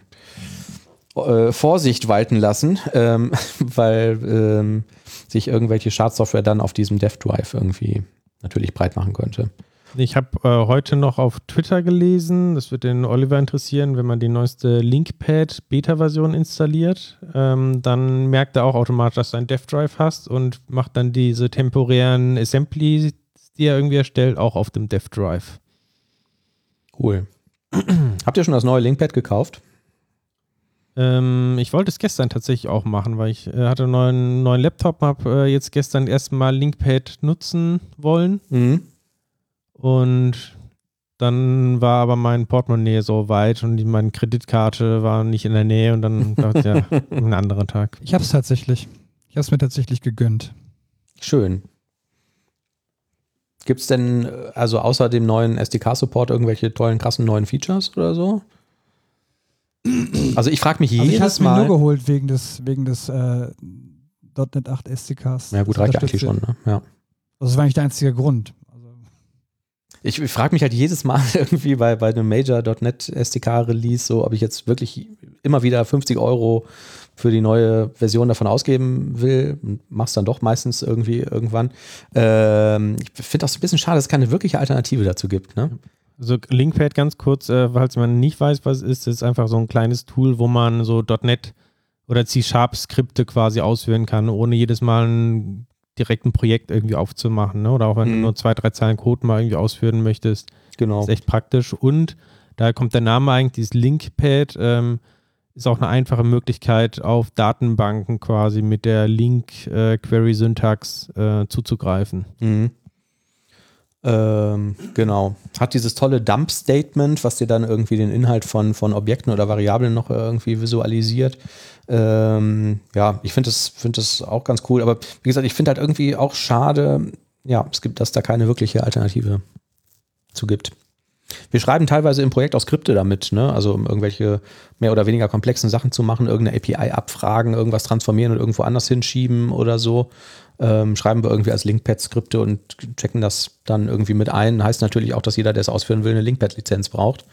äh, Vorsicht walten lassen, ähm, weil ähm, sich irgendwelche Schadsoftware dann auf diesem Dev Drive irgendwie natürlich breit machen könnte. Ich habe äh, heute noch auf Twitter gelesen, das wird den Oliver interessieren, wenn man die neueste Linkpad Beta-Version installiert, ähm, dann merkt er auch automatisch, dass du einen Dev Drive hast und macht dann diese temporären Assemblies, die er irgendwie erstellt, auch auf dem Dev Drive. Cool. Habt ihr schon das neue Linkpad gekauft? Ähm, ich wollte es gestern tatsächlich auch machen, weil ich äh, hatte einen neuen, neuen Laptop, habe äh, jetzt gestern erstmal Linkpad nutzen wollen Mhm. und dann war aber mein Portemonnaie so weit und die, meine Kreditkarte war nicht in der Nähe und dann dachte ich, ja, ein anderer Tag. Ich habe es tatsächlich. Ich habe es mir tatsächlich gegönnt. Schön. Gibt es denn, äh, also außer dem neuen SDK-Support, irgendwelche tollen, krassen neuen Features oder so? Also ich frage mich Also ich habe jedes es mir Mal. nur geholt wegen des, wegen des äh, .NET 8 SDKs. Ja gut, Das reicht ja eigentlich schon. Ne? Ja. Das war eigentlich der einzige Grund. Also, Ich frage mich halt jedes Mal irgendwie bei, bei einem Major.NET SDK-Release, so ob ich jetzt wirklich immer wieder 50 Euro für die neue Version davon ausgeben will. Und mach's dann doch meistens irgendwie irgendwann. Ähm, ich finde das ein bisschen schade, dass es keine wirkliche Alternative dazu gibt. Ne? Also Linkpad ganz kurz, äh, falls man nicht weiß, was es ist, ist einfach so ein kleines Tool, wo man so .NET oder C-Sharp-Skripte quasi ausführen kann, ohne jedes Mal ein direkten Projekt irgendwie aufzumachen. Ne? Oder auch wenn du Mhm. nur zwei, drei Zeilen Code mal irgendwie ausführen möchtest. Genau. Ist echt praktisch. Und da kommt der Name eigentlich, dieses Linkpad, ähm, ist auch eine einfache Möglichkeit, auf Datenbanken quasi mit der Link-Query-Syntax äh, zuzugreifen. Mhm. Ähm, genau. Hat dieses tolle Dump-Statement, was dir dann irgendwie den Inhalt von, von Objekten oder Variablen noch irgendwie visualisiert. Ähm, ja, ich finde das, find das auch ganz cool. Aber wie gesagt, ich finde halt irgendwie auch schade, ja, es gibt, dass da keine wirkliche Alternative zu gibt. Wir schreiben teilweise im Projekt auch Skripte damit, ne? Also um irgendwelche mehr oder weniger komplexen Sachen zu machen, irgendeine API abfragen, irgendwas transformieren und irgendwo anders hinschieben oder so. Ähm, schreiben wir irgendwie als Linkpad-Skripte und checken das dann irgendwie mit ein. Heißt natürlich auch, dass jeder, der es ausführen will, eine Linkpad-Lizenz braucht.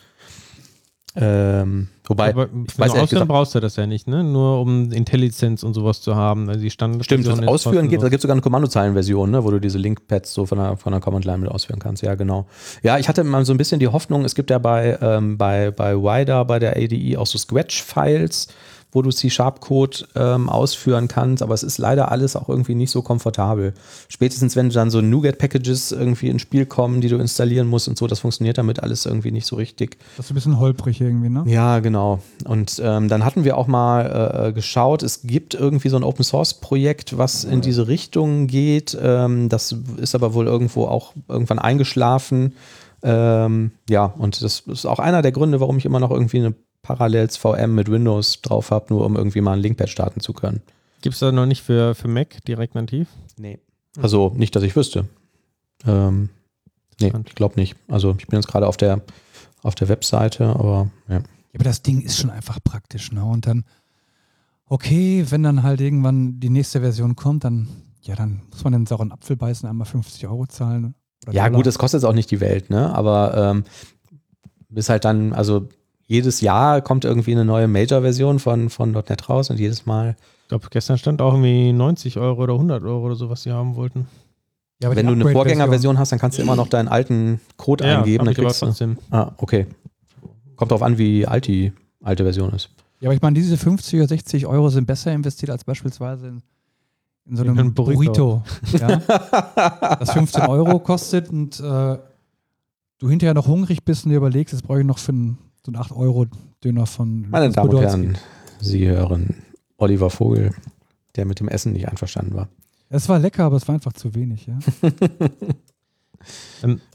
Ähm, wobei, Aber ich weiß Ausführen brauchst du das ja nicht, ne? Nur um IntelliSense und sowas zu haben. Also die Standard stimmt, das Ausführen geht, da gibt es sogar eine Kommandozeilenversion, ne, wo du diese Linkpads so von der, von der Command Line mit ausführen kannst. Ja, genau. Ja, ich hatte mal so ein bisschen die Hoffnung, es gibt ja bei, ähm, bei, bei WIDA, bei der ADE auch so Scratch-Files, wo du C-Sharp-Code ähm, ausführen kannst, aber es ist leider alles auch irgendwie nicht so komfortabel. Spätestens, wenn dann so NuGet-Packages irgendwie ins Spiel kommen, die du installieren musst und so, das funktioniert damit alles irgendwie nicht so richtig. Das ist ein bisschen holprig irgendwie, ne? Ja, genau. Und ähm, dann hatten wir auch mal äh, geschaut, es gibt irgendwie so ein Open Source Projekt, was in diese Richtung geht. Ähm, das ist aber wohl irgendwo auch irgendwann eingeschlafen. Ähm, ja, und das ist auch einer der Gründe, warum ich immer noch irgendwie eine Parallels VM mit Windows drauf habe, nur um irgendwie mal ein Linkpad starten zu können. Gibt es da noch nicht für, für Mac direkt nativ? Nee. Also nicht, dass ich wüsste. Ähm, nee, ich glaube nicht. Also ich bin jetzt gerade auf der, auf der Webseite, aber ja. Ja, aber das Ding ist schon einfach praktisch, ne? Und dann, okay, wenn dann halt irgendwann die nächste Version kommt, dann, ja, dann muss man den sauren Apfel beißen, einmal 50 Euro zahlen. Ja, Dollar. gut, das kostet jetzt auch nicht die Welt, ne? Aber ähm, ist halt dann, also jedes Jahr kommt irgendwie eine neue Major-Version von, von .NET raus und jedes Mal, Ich glaube, gestern stand auch irgendwie 90 Euro oder 100 Euro oder so, was sie haben wollten. Ja, wenn du eine Vorgängerversion hast, dann kannst du immer noch deinen alten Code eingeben. hab Dann kriegst du, trotzdem. ah, okay. Kommt drauf an, wie alt die alte Version ist. Ja, aber ich meine, diese 50 oder 60 Euro sind besser investiert als beispielsweise in, in so In einem einen Burrito. Burrito. ja? Das 15 Euro kostet und äh, du hinterher noch hungrig bist und dir überlegst, jetzt brauche ich noch für einen, so einen 8-Euro-Döner von Meine Damen und. Herren, Sie hören Oliver Vogel, der mit dem Essen nicht einverstanden war. Es war lecker, aber es war einfach zu wenig, ja.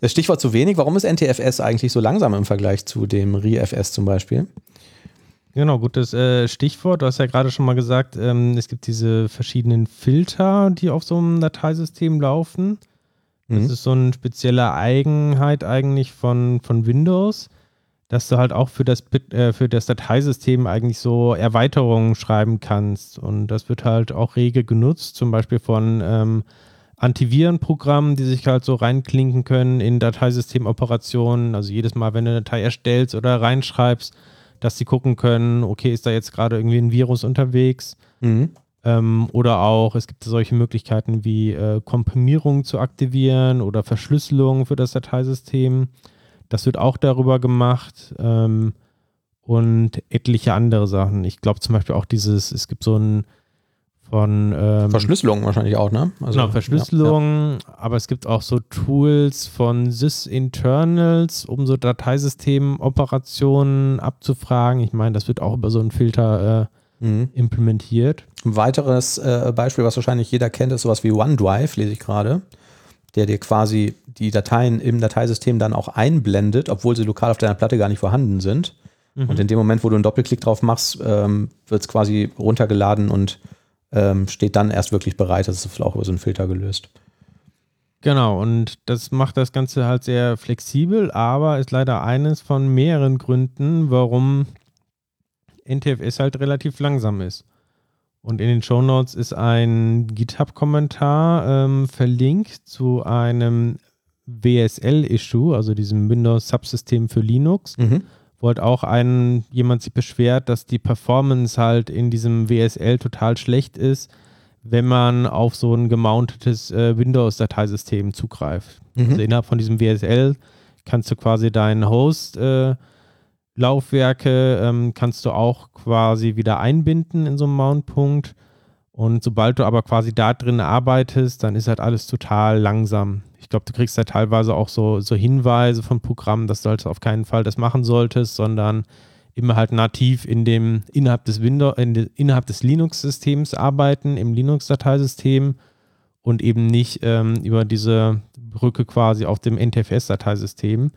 Das Stichwort zu wenig, warum ist NTFS eigentlich so langsam im Vergleich zu dem RIFS zum Beispiel? Genau, gutes äh, Stichwort. Du hast ja gerade schon mal gesagt, ähm, es gibt diese verschiedenen Filter, die auf so einem Dateisystem laufen. Das Mhm. ist so eine spezielle Eigenheit eigentlich von, von Windows, dass du halt auch für das, äh, für das Dateisystem eigentlich so Erweiterungen schreiben kannst. Und das wird halt auch rege genutzt, zum Beispiel von ähm, Antivirenprogrammen, die sich halt so reinklinken können in Dateisystemoperationen. Also jedes Mal, wenn du eine Datei erstellst oder reinschreibst, dass sie gucken können, okay, ist da jetzt gerade irgendwie ein Virus unterwegs? Mhm. Ähm, oder auch, es gibt solche Möglichkeiten wie äh, Komprimierung zu aktivieren oder Verschlüsselung für das Dateisystem. Das wird auch darüber gemacht. Ähm, und etliche andere Sachen. Ich glaube zum Beispiel auch dieses, es gibt so ein von ähm, Verschlüsselung wahrscheinlich auch, ne? Also, genau, Verschlüsselung, aber es gibt auch so Tools von sys-internals, um so Dateisystemoperationen abzufragen. Ich meine, das wird auch über so einen Filter Ja. Mhm. äh, implementiert. Ein weiteres äh, Beispiel, was wahrscheinlich jeder kennt, ist sowas wie OneDrive, lese ich gerade, der dir quasi die Dateien im Dateisystem dann auch einblendet, obwohl sie lokal auf deiner Platte gar nicht vorhanden sind. Mhm. Und in dem Moment, wo du einen Doppelklick drauf machst, ähm, wird es quasi runtergeladen und ähm, steht dann erst wirklich bereit. Das ist auch über so einen Filter gelöst. Genau, und das macht das Ganze halt sehr flexibel, aber ist leider eines von mehreren Gründen, warum NTFS halt relativ langsam ist. Und in den Shownotes ist ein GitHub-Kommentar ähm, verlinkt zu einem WSL-Issue, also diesem Windows-Subsystem für Linux, Mhm. wo halt auch ein, jemand sich beschwert, dass die Performance halt in diesem WSL total schlecht ist, wenn man auf so ein gemountetes äh, Windows-Dateisystem zugreift. Mhm. Also innerhalb von diesem WSL kannst du quasi deinen Host äh, Laufwerke ähm, kannst du auch quasi wieder einbinden in so einem Mountpunkt. Und sobald du aber quasi da drin arbeitest, dann ist halt alles total langsam. Ich glaube, du kriegst ja teilweise auch so, so Hinweise von Programmen, dass du halt auf keinen Fall das machen solltest, sondern immer halt nativ in dem, innerhalb des Windows, in de, innerhalb des Linux-Systems arbeiten, im Linux-Dateisystem und eben nicht ähm, über diese Brücke quasi auf dem NTFS-Dateisystem.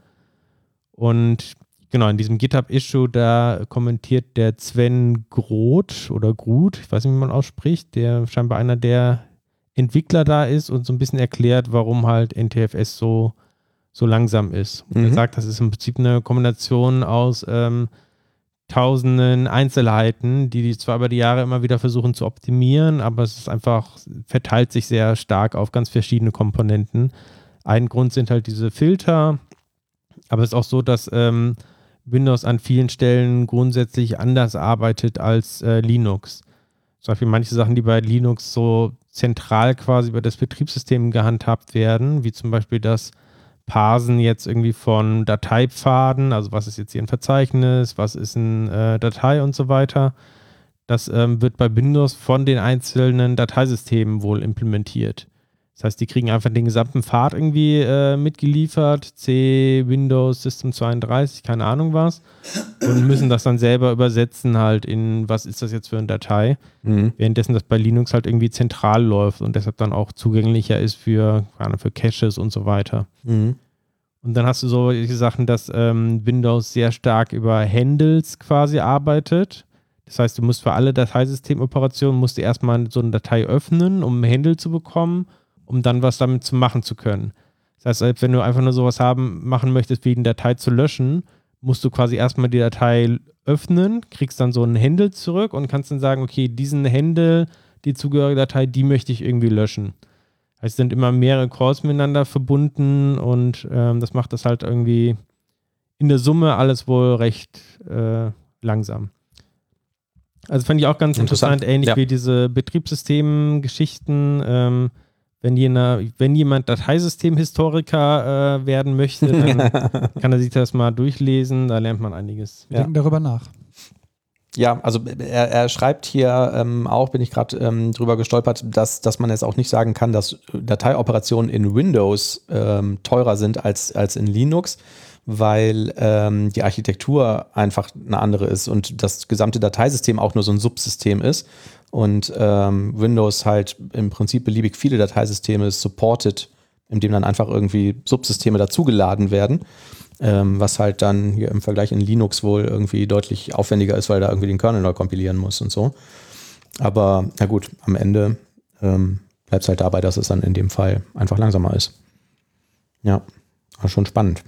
Und genau, in diesem GitHub-Issue, da kommentiert der Sven Groth oder Groth, ich weiß nicht, wie man ausspricht, der scheinbar einer der Entwickler da ist und so ein bisschen erklärt, warum halt NTFS so, so langsam ist. Und Mhm. er sagt, das ist im Prinzip eine Kombination aus ähm, tausenden Einzelheiten, die die zwar über die Jahre immer wieder versuchen zu optimieren, aber es ist einfach, verteilt sich sehr stark auf ganz verschiedene Komponenten. Ein Grund sind halt diese Filter, aber es ist auch so, dass ähm, Windows an vielen Stellen grundsätzlich anders arbeitet als äh, Linux. Zum Beispiel manche Sachen, die bei Linux so zentral quasi über das Betriebssystem gehandhabt werden, wie zum Beispiel das Parsen jetzt irgendwie von Dateipfaden, also was ist jetzt hier ein Verzeichnis, was ist eine äh, Datei und so weiter. Das ähm, wird bei Windows von den einzelnen Dateisystemen wohl implementiert. Das heißt, die kriegen einfach den gesamten Pfad irgendwie äh, mitgeliefert, C, Windows, System 32, keine Ahnung was, und müssen das dann selber übersetzen halt in, was ist das jetzt für eine Datei, mhm. währenddessen das bei Linux halt irgendwie zentral läuft und deshalb dann auch zugänglicher ist für, für Caches und so weiter. Mhm. Und dann hast du solche Sachen, dass ähm, Windows sehr stark über Handles quasi arbeitet. Das heißt, du musst für alle Dateisystemoperationen musst du erstmal so eine Datei öffnen, um ein Handle zu bekommen um dann was damit zu machen zu können. Das heißt, wenn du einfach nur sowas haben, machen möchtest, wie eine Datei zu löschen, musst du quasi erstmal die Datei öffnen, kriegst dann so einen Handle zurück und kannst dann sagen, okay, diesen Handle, die zugehörige Datei, die möchte ich irgendwie löschen. Es sind immer mehrere Calls miteinander verbunden und ähm, das macht das halt irgendwie in der Summe alles wohl recht äh, langsam. Also fand ich auch ganz interessant, interessant ähnlich ja. wie diese Betriebssystem-Geschichten. Ähm, wenn, jener, wenn jemand Dateisystemhistoriker äh, werden möchte, dann kann er sich das mal durchlesen, da lernt man einiges. Wir ja. denken darüber nach. Ja, also er, er schreibt hier ähm, auch, bin ich gerade ähm, drüber gestolpert, dass, dass man jetzt auch nicht sagen kann, dass Dateioperationen in Windows ähm, teurer sind als, als in Linux, weil ähm, die Architektur einfach eine andere ist und das gesamte Dateisystem auch nur so ein Subsystem ist und ähm, Windows halt im Prinzip beliebig viele Dateisysteme supportet, indem dann einfach irgendwie Subsysteme dazugeladen werden, ähm, was halt dann hier im Vergleich in Linux wohl irgendwie deutlich aufwendiger ist, weil da irgendwie den Kernel neu kompilieren muss und so. Aber na gut, am Ende ähm, bleibt es halt dabei, dass es dann in dem Fall einfach langsamer ist. Ja, schon spannend.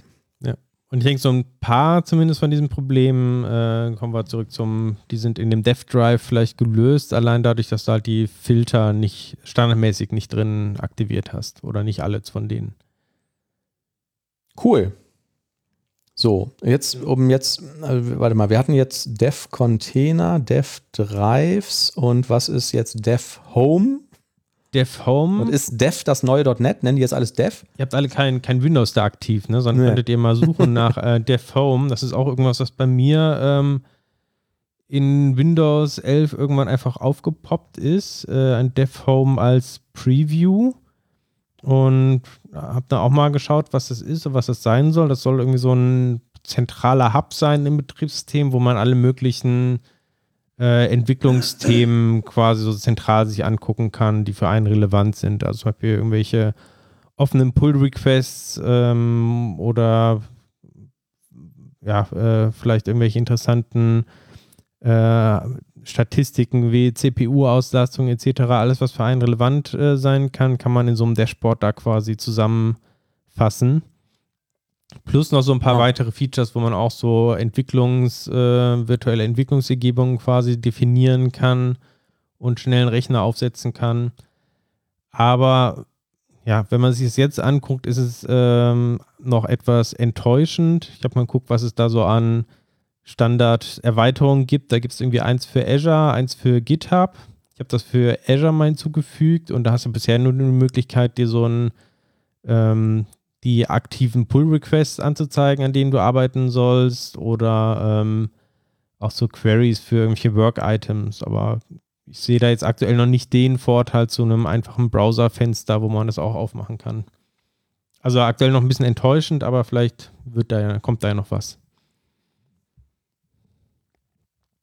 Und ich denke, so ein paar zumindest von diesen Problemen, äh, kommen wir zurück zum, die sind in dem Dev Drive vielleicht gelöst, allein dadurch, dass du halt die Filter nicht standardmäßig nicht drin aktiviert hast oder nicht alle von denen. Cool. So, jetzt, um jetzt, äh, warte mal, wir hatten jetzt Dev Container, Dev Drives und was ist jetzt Dev Home? Dev Home. Und ist Dev das neue .NET? Nennen die jetzt alles Dev? Ihr habt alle kein, kein Windows da aktiv, ne? sondern nee. könntet ihr mal suchen nach äh, Dev Home. Das ist auch irgendwas, was bei mir ähm, in Windows 11 irgendwann einfach aufgepoppt ist. Äh, ein Dev Home als Preview. Und habe da auch mal geschaut, was das ist und was das sein soll. Das soll irgendwie so ein zentraler Hub sein im Betriebssystem, wo man alle möglichen äh, Entwicklungsthemen quasi so zentral sich angucken kann, die für einen relevant sind. Also zum Beispiel irgendwelche offenen Pull-Requests ähm, oder ja, äh, vielleicht irgendwelche interessanten äh, Statistiken wie CPU-Auslastung etc., alles, was für einen relevant äh, sein kann, kann man in so einem Dashboard da quasi zusammenfassen. Plus noch so ein paar ja. weitere Features, wo man auch so Entwicklungs, äh, virtuelle Entwicklungsumgebungen quasi definieren kann und schnell einen Rechner aufsetzen kann. Aber ja, wenn man sich das jetzt anguckt, ist es ähm, noch etwas enttäuschend. Ich habe mal geguckt, was es da so an Standard-Erweiterungen gibt. Da gibt es irgendwie eins für Azure, eins für GitHub. Ich habe das für Azure mal hinzugefügt und da hast du bisher nur die Möglichkeit, dir so ein ähm, die aktiven Pull-Requests anzuzeigen, an denen du arbeiten sollst oder ähm, auch so Queries für irgendwelche Work-Items. Aber ich sehe da jetzt aktuell noch nicht den Vorteil zu einem einfachen Browserfenster, wo man das auch aufmachen kann. Also aktuell noch ein bisschen enttäuschend, aber vielleicht wird da, kommt da ja noch was.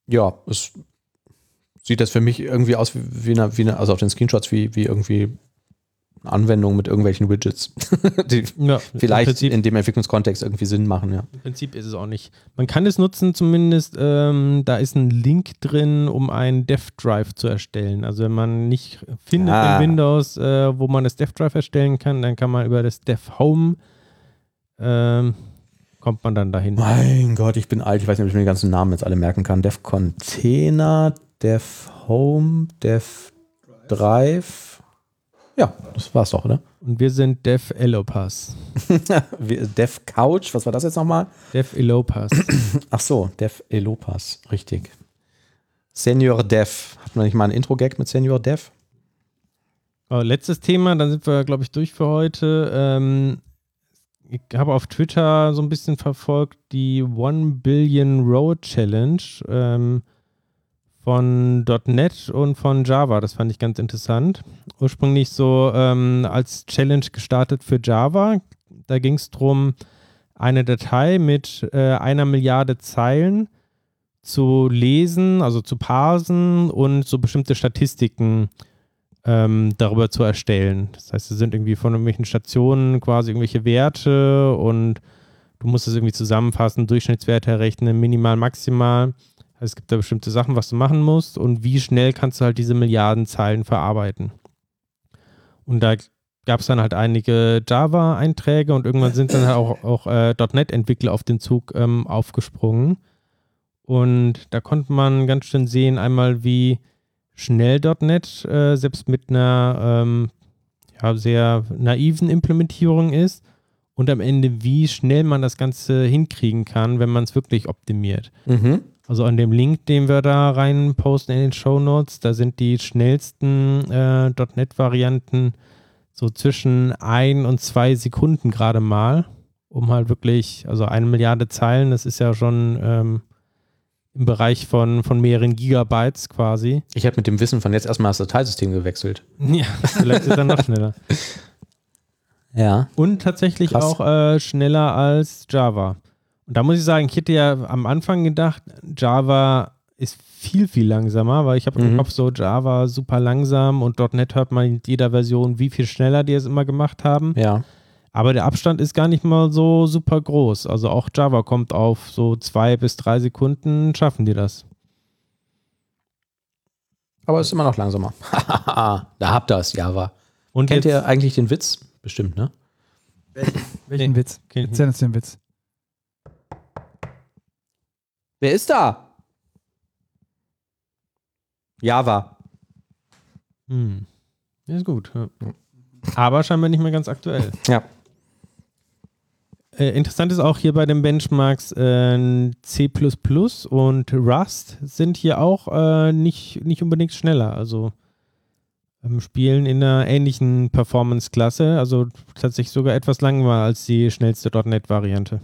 Ja, es sieht das für mich irgendwie aus wie eine, wie eine also auf den Screenshots wie, wie irgendwie Anwendungen mit irgendwelchen Widgets, die ja, vielleicht Prinzip, in dem Entwicklungskontext irgendwie Sinn machen. Ja. Im Prinzip ist es auch nicht. Man kann es nutzen zumindest, ähm, da ist ein Link drin, um einen Dev-Drive zu erstellen. Also wenn man nicht findet ah. in Windows, äh, wo man das Dev-Drive erstellen kann, dann kann man über das Dev-Home ähm, kommt man dann dahin. Mein Gott, ich bin alt, ich weiß nicht, ob ich mir die ganzen Namen jetzt alle merken kann. Dev Container, Dev Home, Dev Drive. Ja, das war's doch, oder? Und wir sind Dev Elopas. Dev Couch, was war das jetzt nochmal? Dev Elopas. Ach so, Dev Elopas, richtig. Senior Dev. Hat man nicht mal ein Intro-Gag mit Senior Dev? Oh, letztes Thema, dann sind wir, glaube ich, durch für heute. Ähm, ich habe auf Twitter so ein bisschen verfolgt die One Billion Road Challenge ähm, von .NET und von Java. Das fand ich ganz interessant. Ursprünglich so ähm, als Challenge gestartet für Java. Da ging es darum, eine Datei mit äh, einer Milliarde Zeilen zu lesen, also zu parsen und so bestimmte Statistiken ähm, darüber zu erstellen. Das heißt, es sind irgendwie von irgendwelchen Stationen quasi irgendwelche Werte und du musst es irgendwie zusammenfassen, Durchschnittswerte errechnen, minimal, maximal. Also es gibt da bestimmte Sachen, was du machen musst und wie schnell kannst du halt diese Milliarden Zeilen verarbeiten. Und da gab es dann halt einige Java-Einträge und irgendwann sind dann halt auch, auch äh, .NET-Entwickler auf den Zug ähm, aufgesprungen. Und da konnte man ganz schön sehen, einmal wie schnell .NET äh, selbst mit einer ähm, ja, sehr naiven Implementierung ist und am Ende, wie schnell man das Ganze hinkriegen kann, wenn man es wirklich optimiert. Mhm. Also an dem Link, den wir da rein posten in den Show Notes, da sind die schnellsten äh, .NET-Varianten so zwischen ein und zwei Sekunden gerade mal, um halt wirklich, also eine Milliarde Zeilen, das ist ja schon ähm, im Bereich von, von mehreren Gigabytes quasi. Ich habe mit dem Wissen von jetzt erstmal das Dateisystem gewechselt. Ja, vielleicht ist er noch schneller. Ja. Und tatsächlich Krass. auch äh, schneller als Java. Und da muss ich sagen, ich hätte ja am Anfang gedacht, Java ist viel, viel langsamer, weil ich habe im Mhm. Kopf so Java super langsam und .NET hört man in jeder Version, wie viel schneller die es immer gemacht haben. Ja. Aber der Abstand ist gar nicht mal so super groß. Also auch Java kommt auf so zwei bis drei Sekunden, schaffen die das. Aber es ist immer noch langsamer. da habt ihr es, Java. Und Kennt jetzt, ihr eigentlich den Witz? Bestimmt, ne? Welchen Nee, Witz? Erzähl uns den Witz. Wer ist da? Java. Hm. Ist gut. Ja. Aber scheinbar nicht mehr ganz aktuell. Ja. Äh, interessant ist auch hier bei den Benchmarks äh, C und Rust sind hier auch äh, nicht, nicht unbedingt schneller. Also ähm, spielen in einer ähnlichen Performance-Klasse, also tatsächlich sogar etwas langsamer als die schnellste .NET-Variante.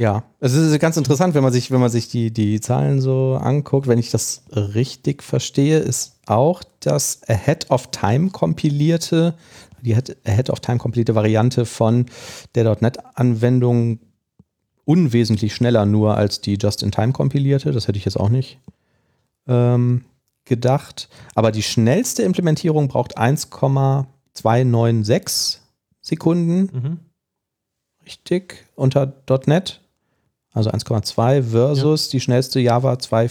Ja, es ist ganz interessant, wenn man sich, wenn man sich die, die Zahlen so anguckt. Wenn ich das richtig verstehe, ist auch das Ahead of Time kompilierte, die Ahead- Ahead of Time kompilierte Variante von der .NET-Anwendung unwesentlich schneller nur als die Just-in-Time kompilierte. Das hätte ich jetzt auch nicht ähm, gedacht. Aber die schnellste Implementierung braucht 1,296 Sekunden Mhm. richtig unter .NET. Also 1,2 versus die schnellste Java 2.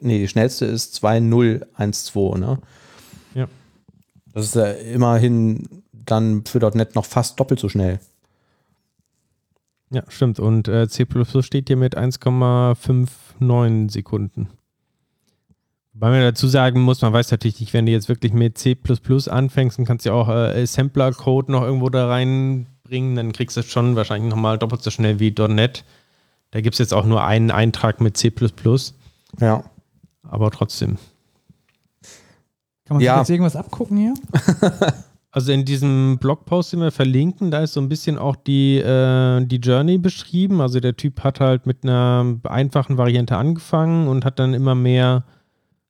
Nee, die schnellste ist 2.012, ne? Ja. Das ist ja immerhin dann für .NET noch fast doppelt so schnell. Ja, stimmt. Und äh, C steht hier mit 1,59 Sekunden. Weil man dazu sagen muss, man weiß natürlich nicht, wenn du jetzt wirklich mit C anfängst, dann kannst du ja auch äh, Assembler-Code noch irgendwo da reinbringen, dann kriegst du es schon wahrscheinlich nochmal doppelt so schnell wie .NET. Da gibt es jetzt auch nur einen Eintrag mit C, Ja. aber trotzdem. Kann man Ja. sich jetzt irgendwas abgucken hier? Also in diesem Blogpost, den wir verlinken, da ist so ein bisschen auch die, äh, die Journey beschrieben. Also der Typ hat halt mit einer einfachen Variante angefangen und hat dann immer mehr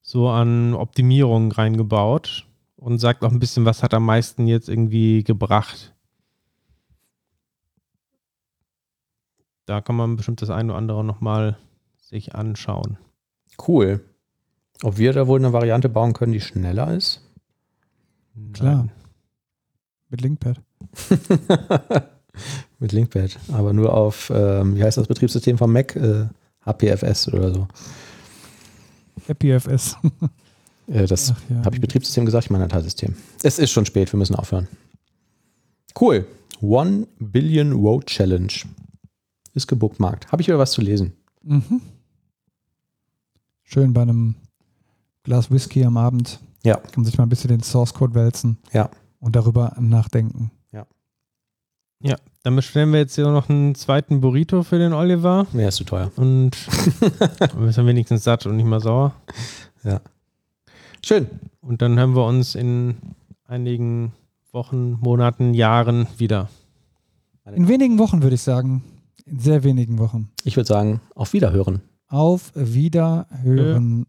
so an Optimierungen reingebaut und sagt auch ein bisschen, was hat am meisten jetzt irgendwie gebracht. Da kann man bestimmt das eine oder andere nochmal sich anschauen. Cool. Ob wir da wohl eine Variante bauen können, die schneller ist? Klar. Nein. Mit Linkpad. Mit Linkpad. Aber nur auf, ähm, wie heißt das Betriebssystem vom Mac? Äh, HPFS oder so. FPFS. Äh, das ja. habe ich Betriebssystem gesagt, ich meine Dateisystem. Es ist schon spät, wir müssen aufhören. Cool. One Billion Road Challenge. Ist gebookmarkt. Habe ich wieder was zu lesen? Mhm. Schön bei einem Glas Whisky am Abend. Ja. Kann man sich mal ein bisschen den Source Code wälzen. Ja. Und darüber nachdenken. Dann bestellen wir jetzt hier noch einen zweiten Burrito für den Oliver Mir ist zu teuer. und wir sind wenigstens satt und nicht mal sauer. Schön. Und dann hören wir uns in einigen Wochen, Monaten, Jahren wieder. In wenigen Wochen würde ich sagen. In sehr wenigen Wochen. Ich würde sagen, auf Wiederhören. Auf Wiederhören.